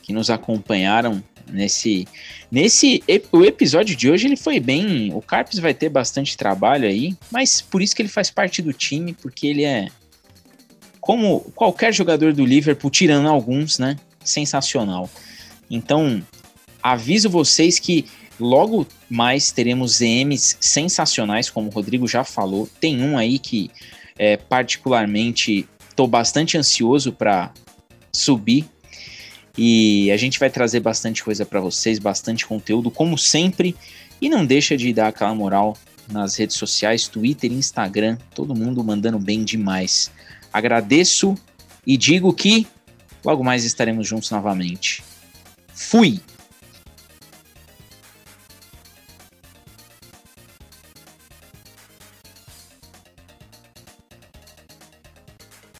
que nos acompanharam nesse nesse o episódio de hoje ele foi bem o Carpes vai ter bastante trabalho aí mas por isso que ele faz parte do time porque ele é como qualquer jogador do Liverpool tirando alguns né sensacional. Então aviso vocês que logo mais teremos EMs sensacionais como o Rodrigo já falou. Tem um aí que é, particularmente tô bastante ansioso para subir e a gente vai trazer bastante coisa para vocês, bastante conteúdo, como sempre. E não deixa de dar aquela moral nas redes sociais, Twitter, Instagram, todo mundo mandando bem demais. Agradeço e digo que logo mais estaremos juntos novamente. Fui!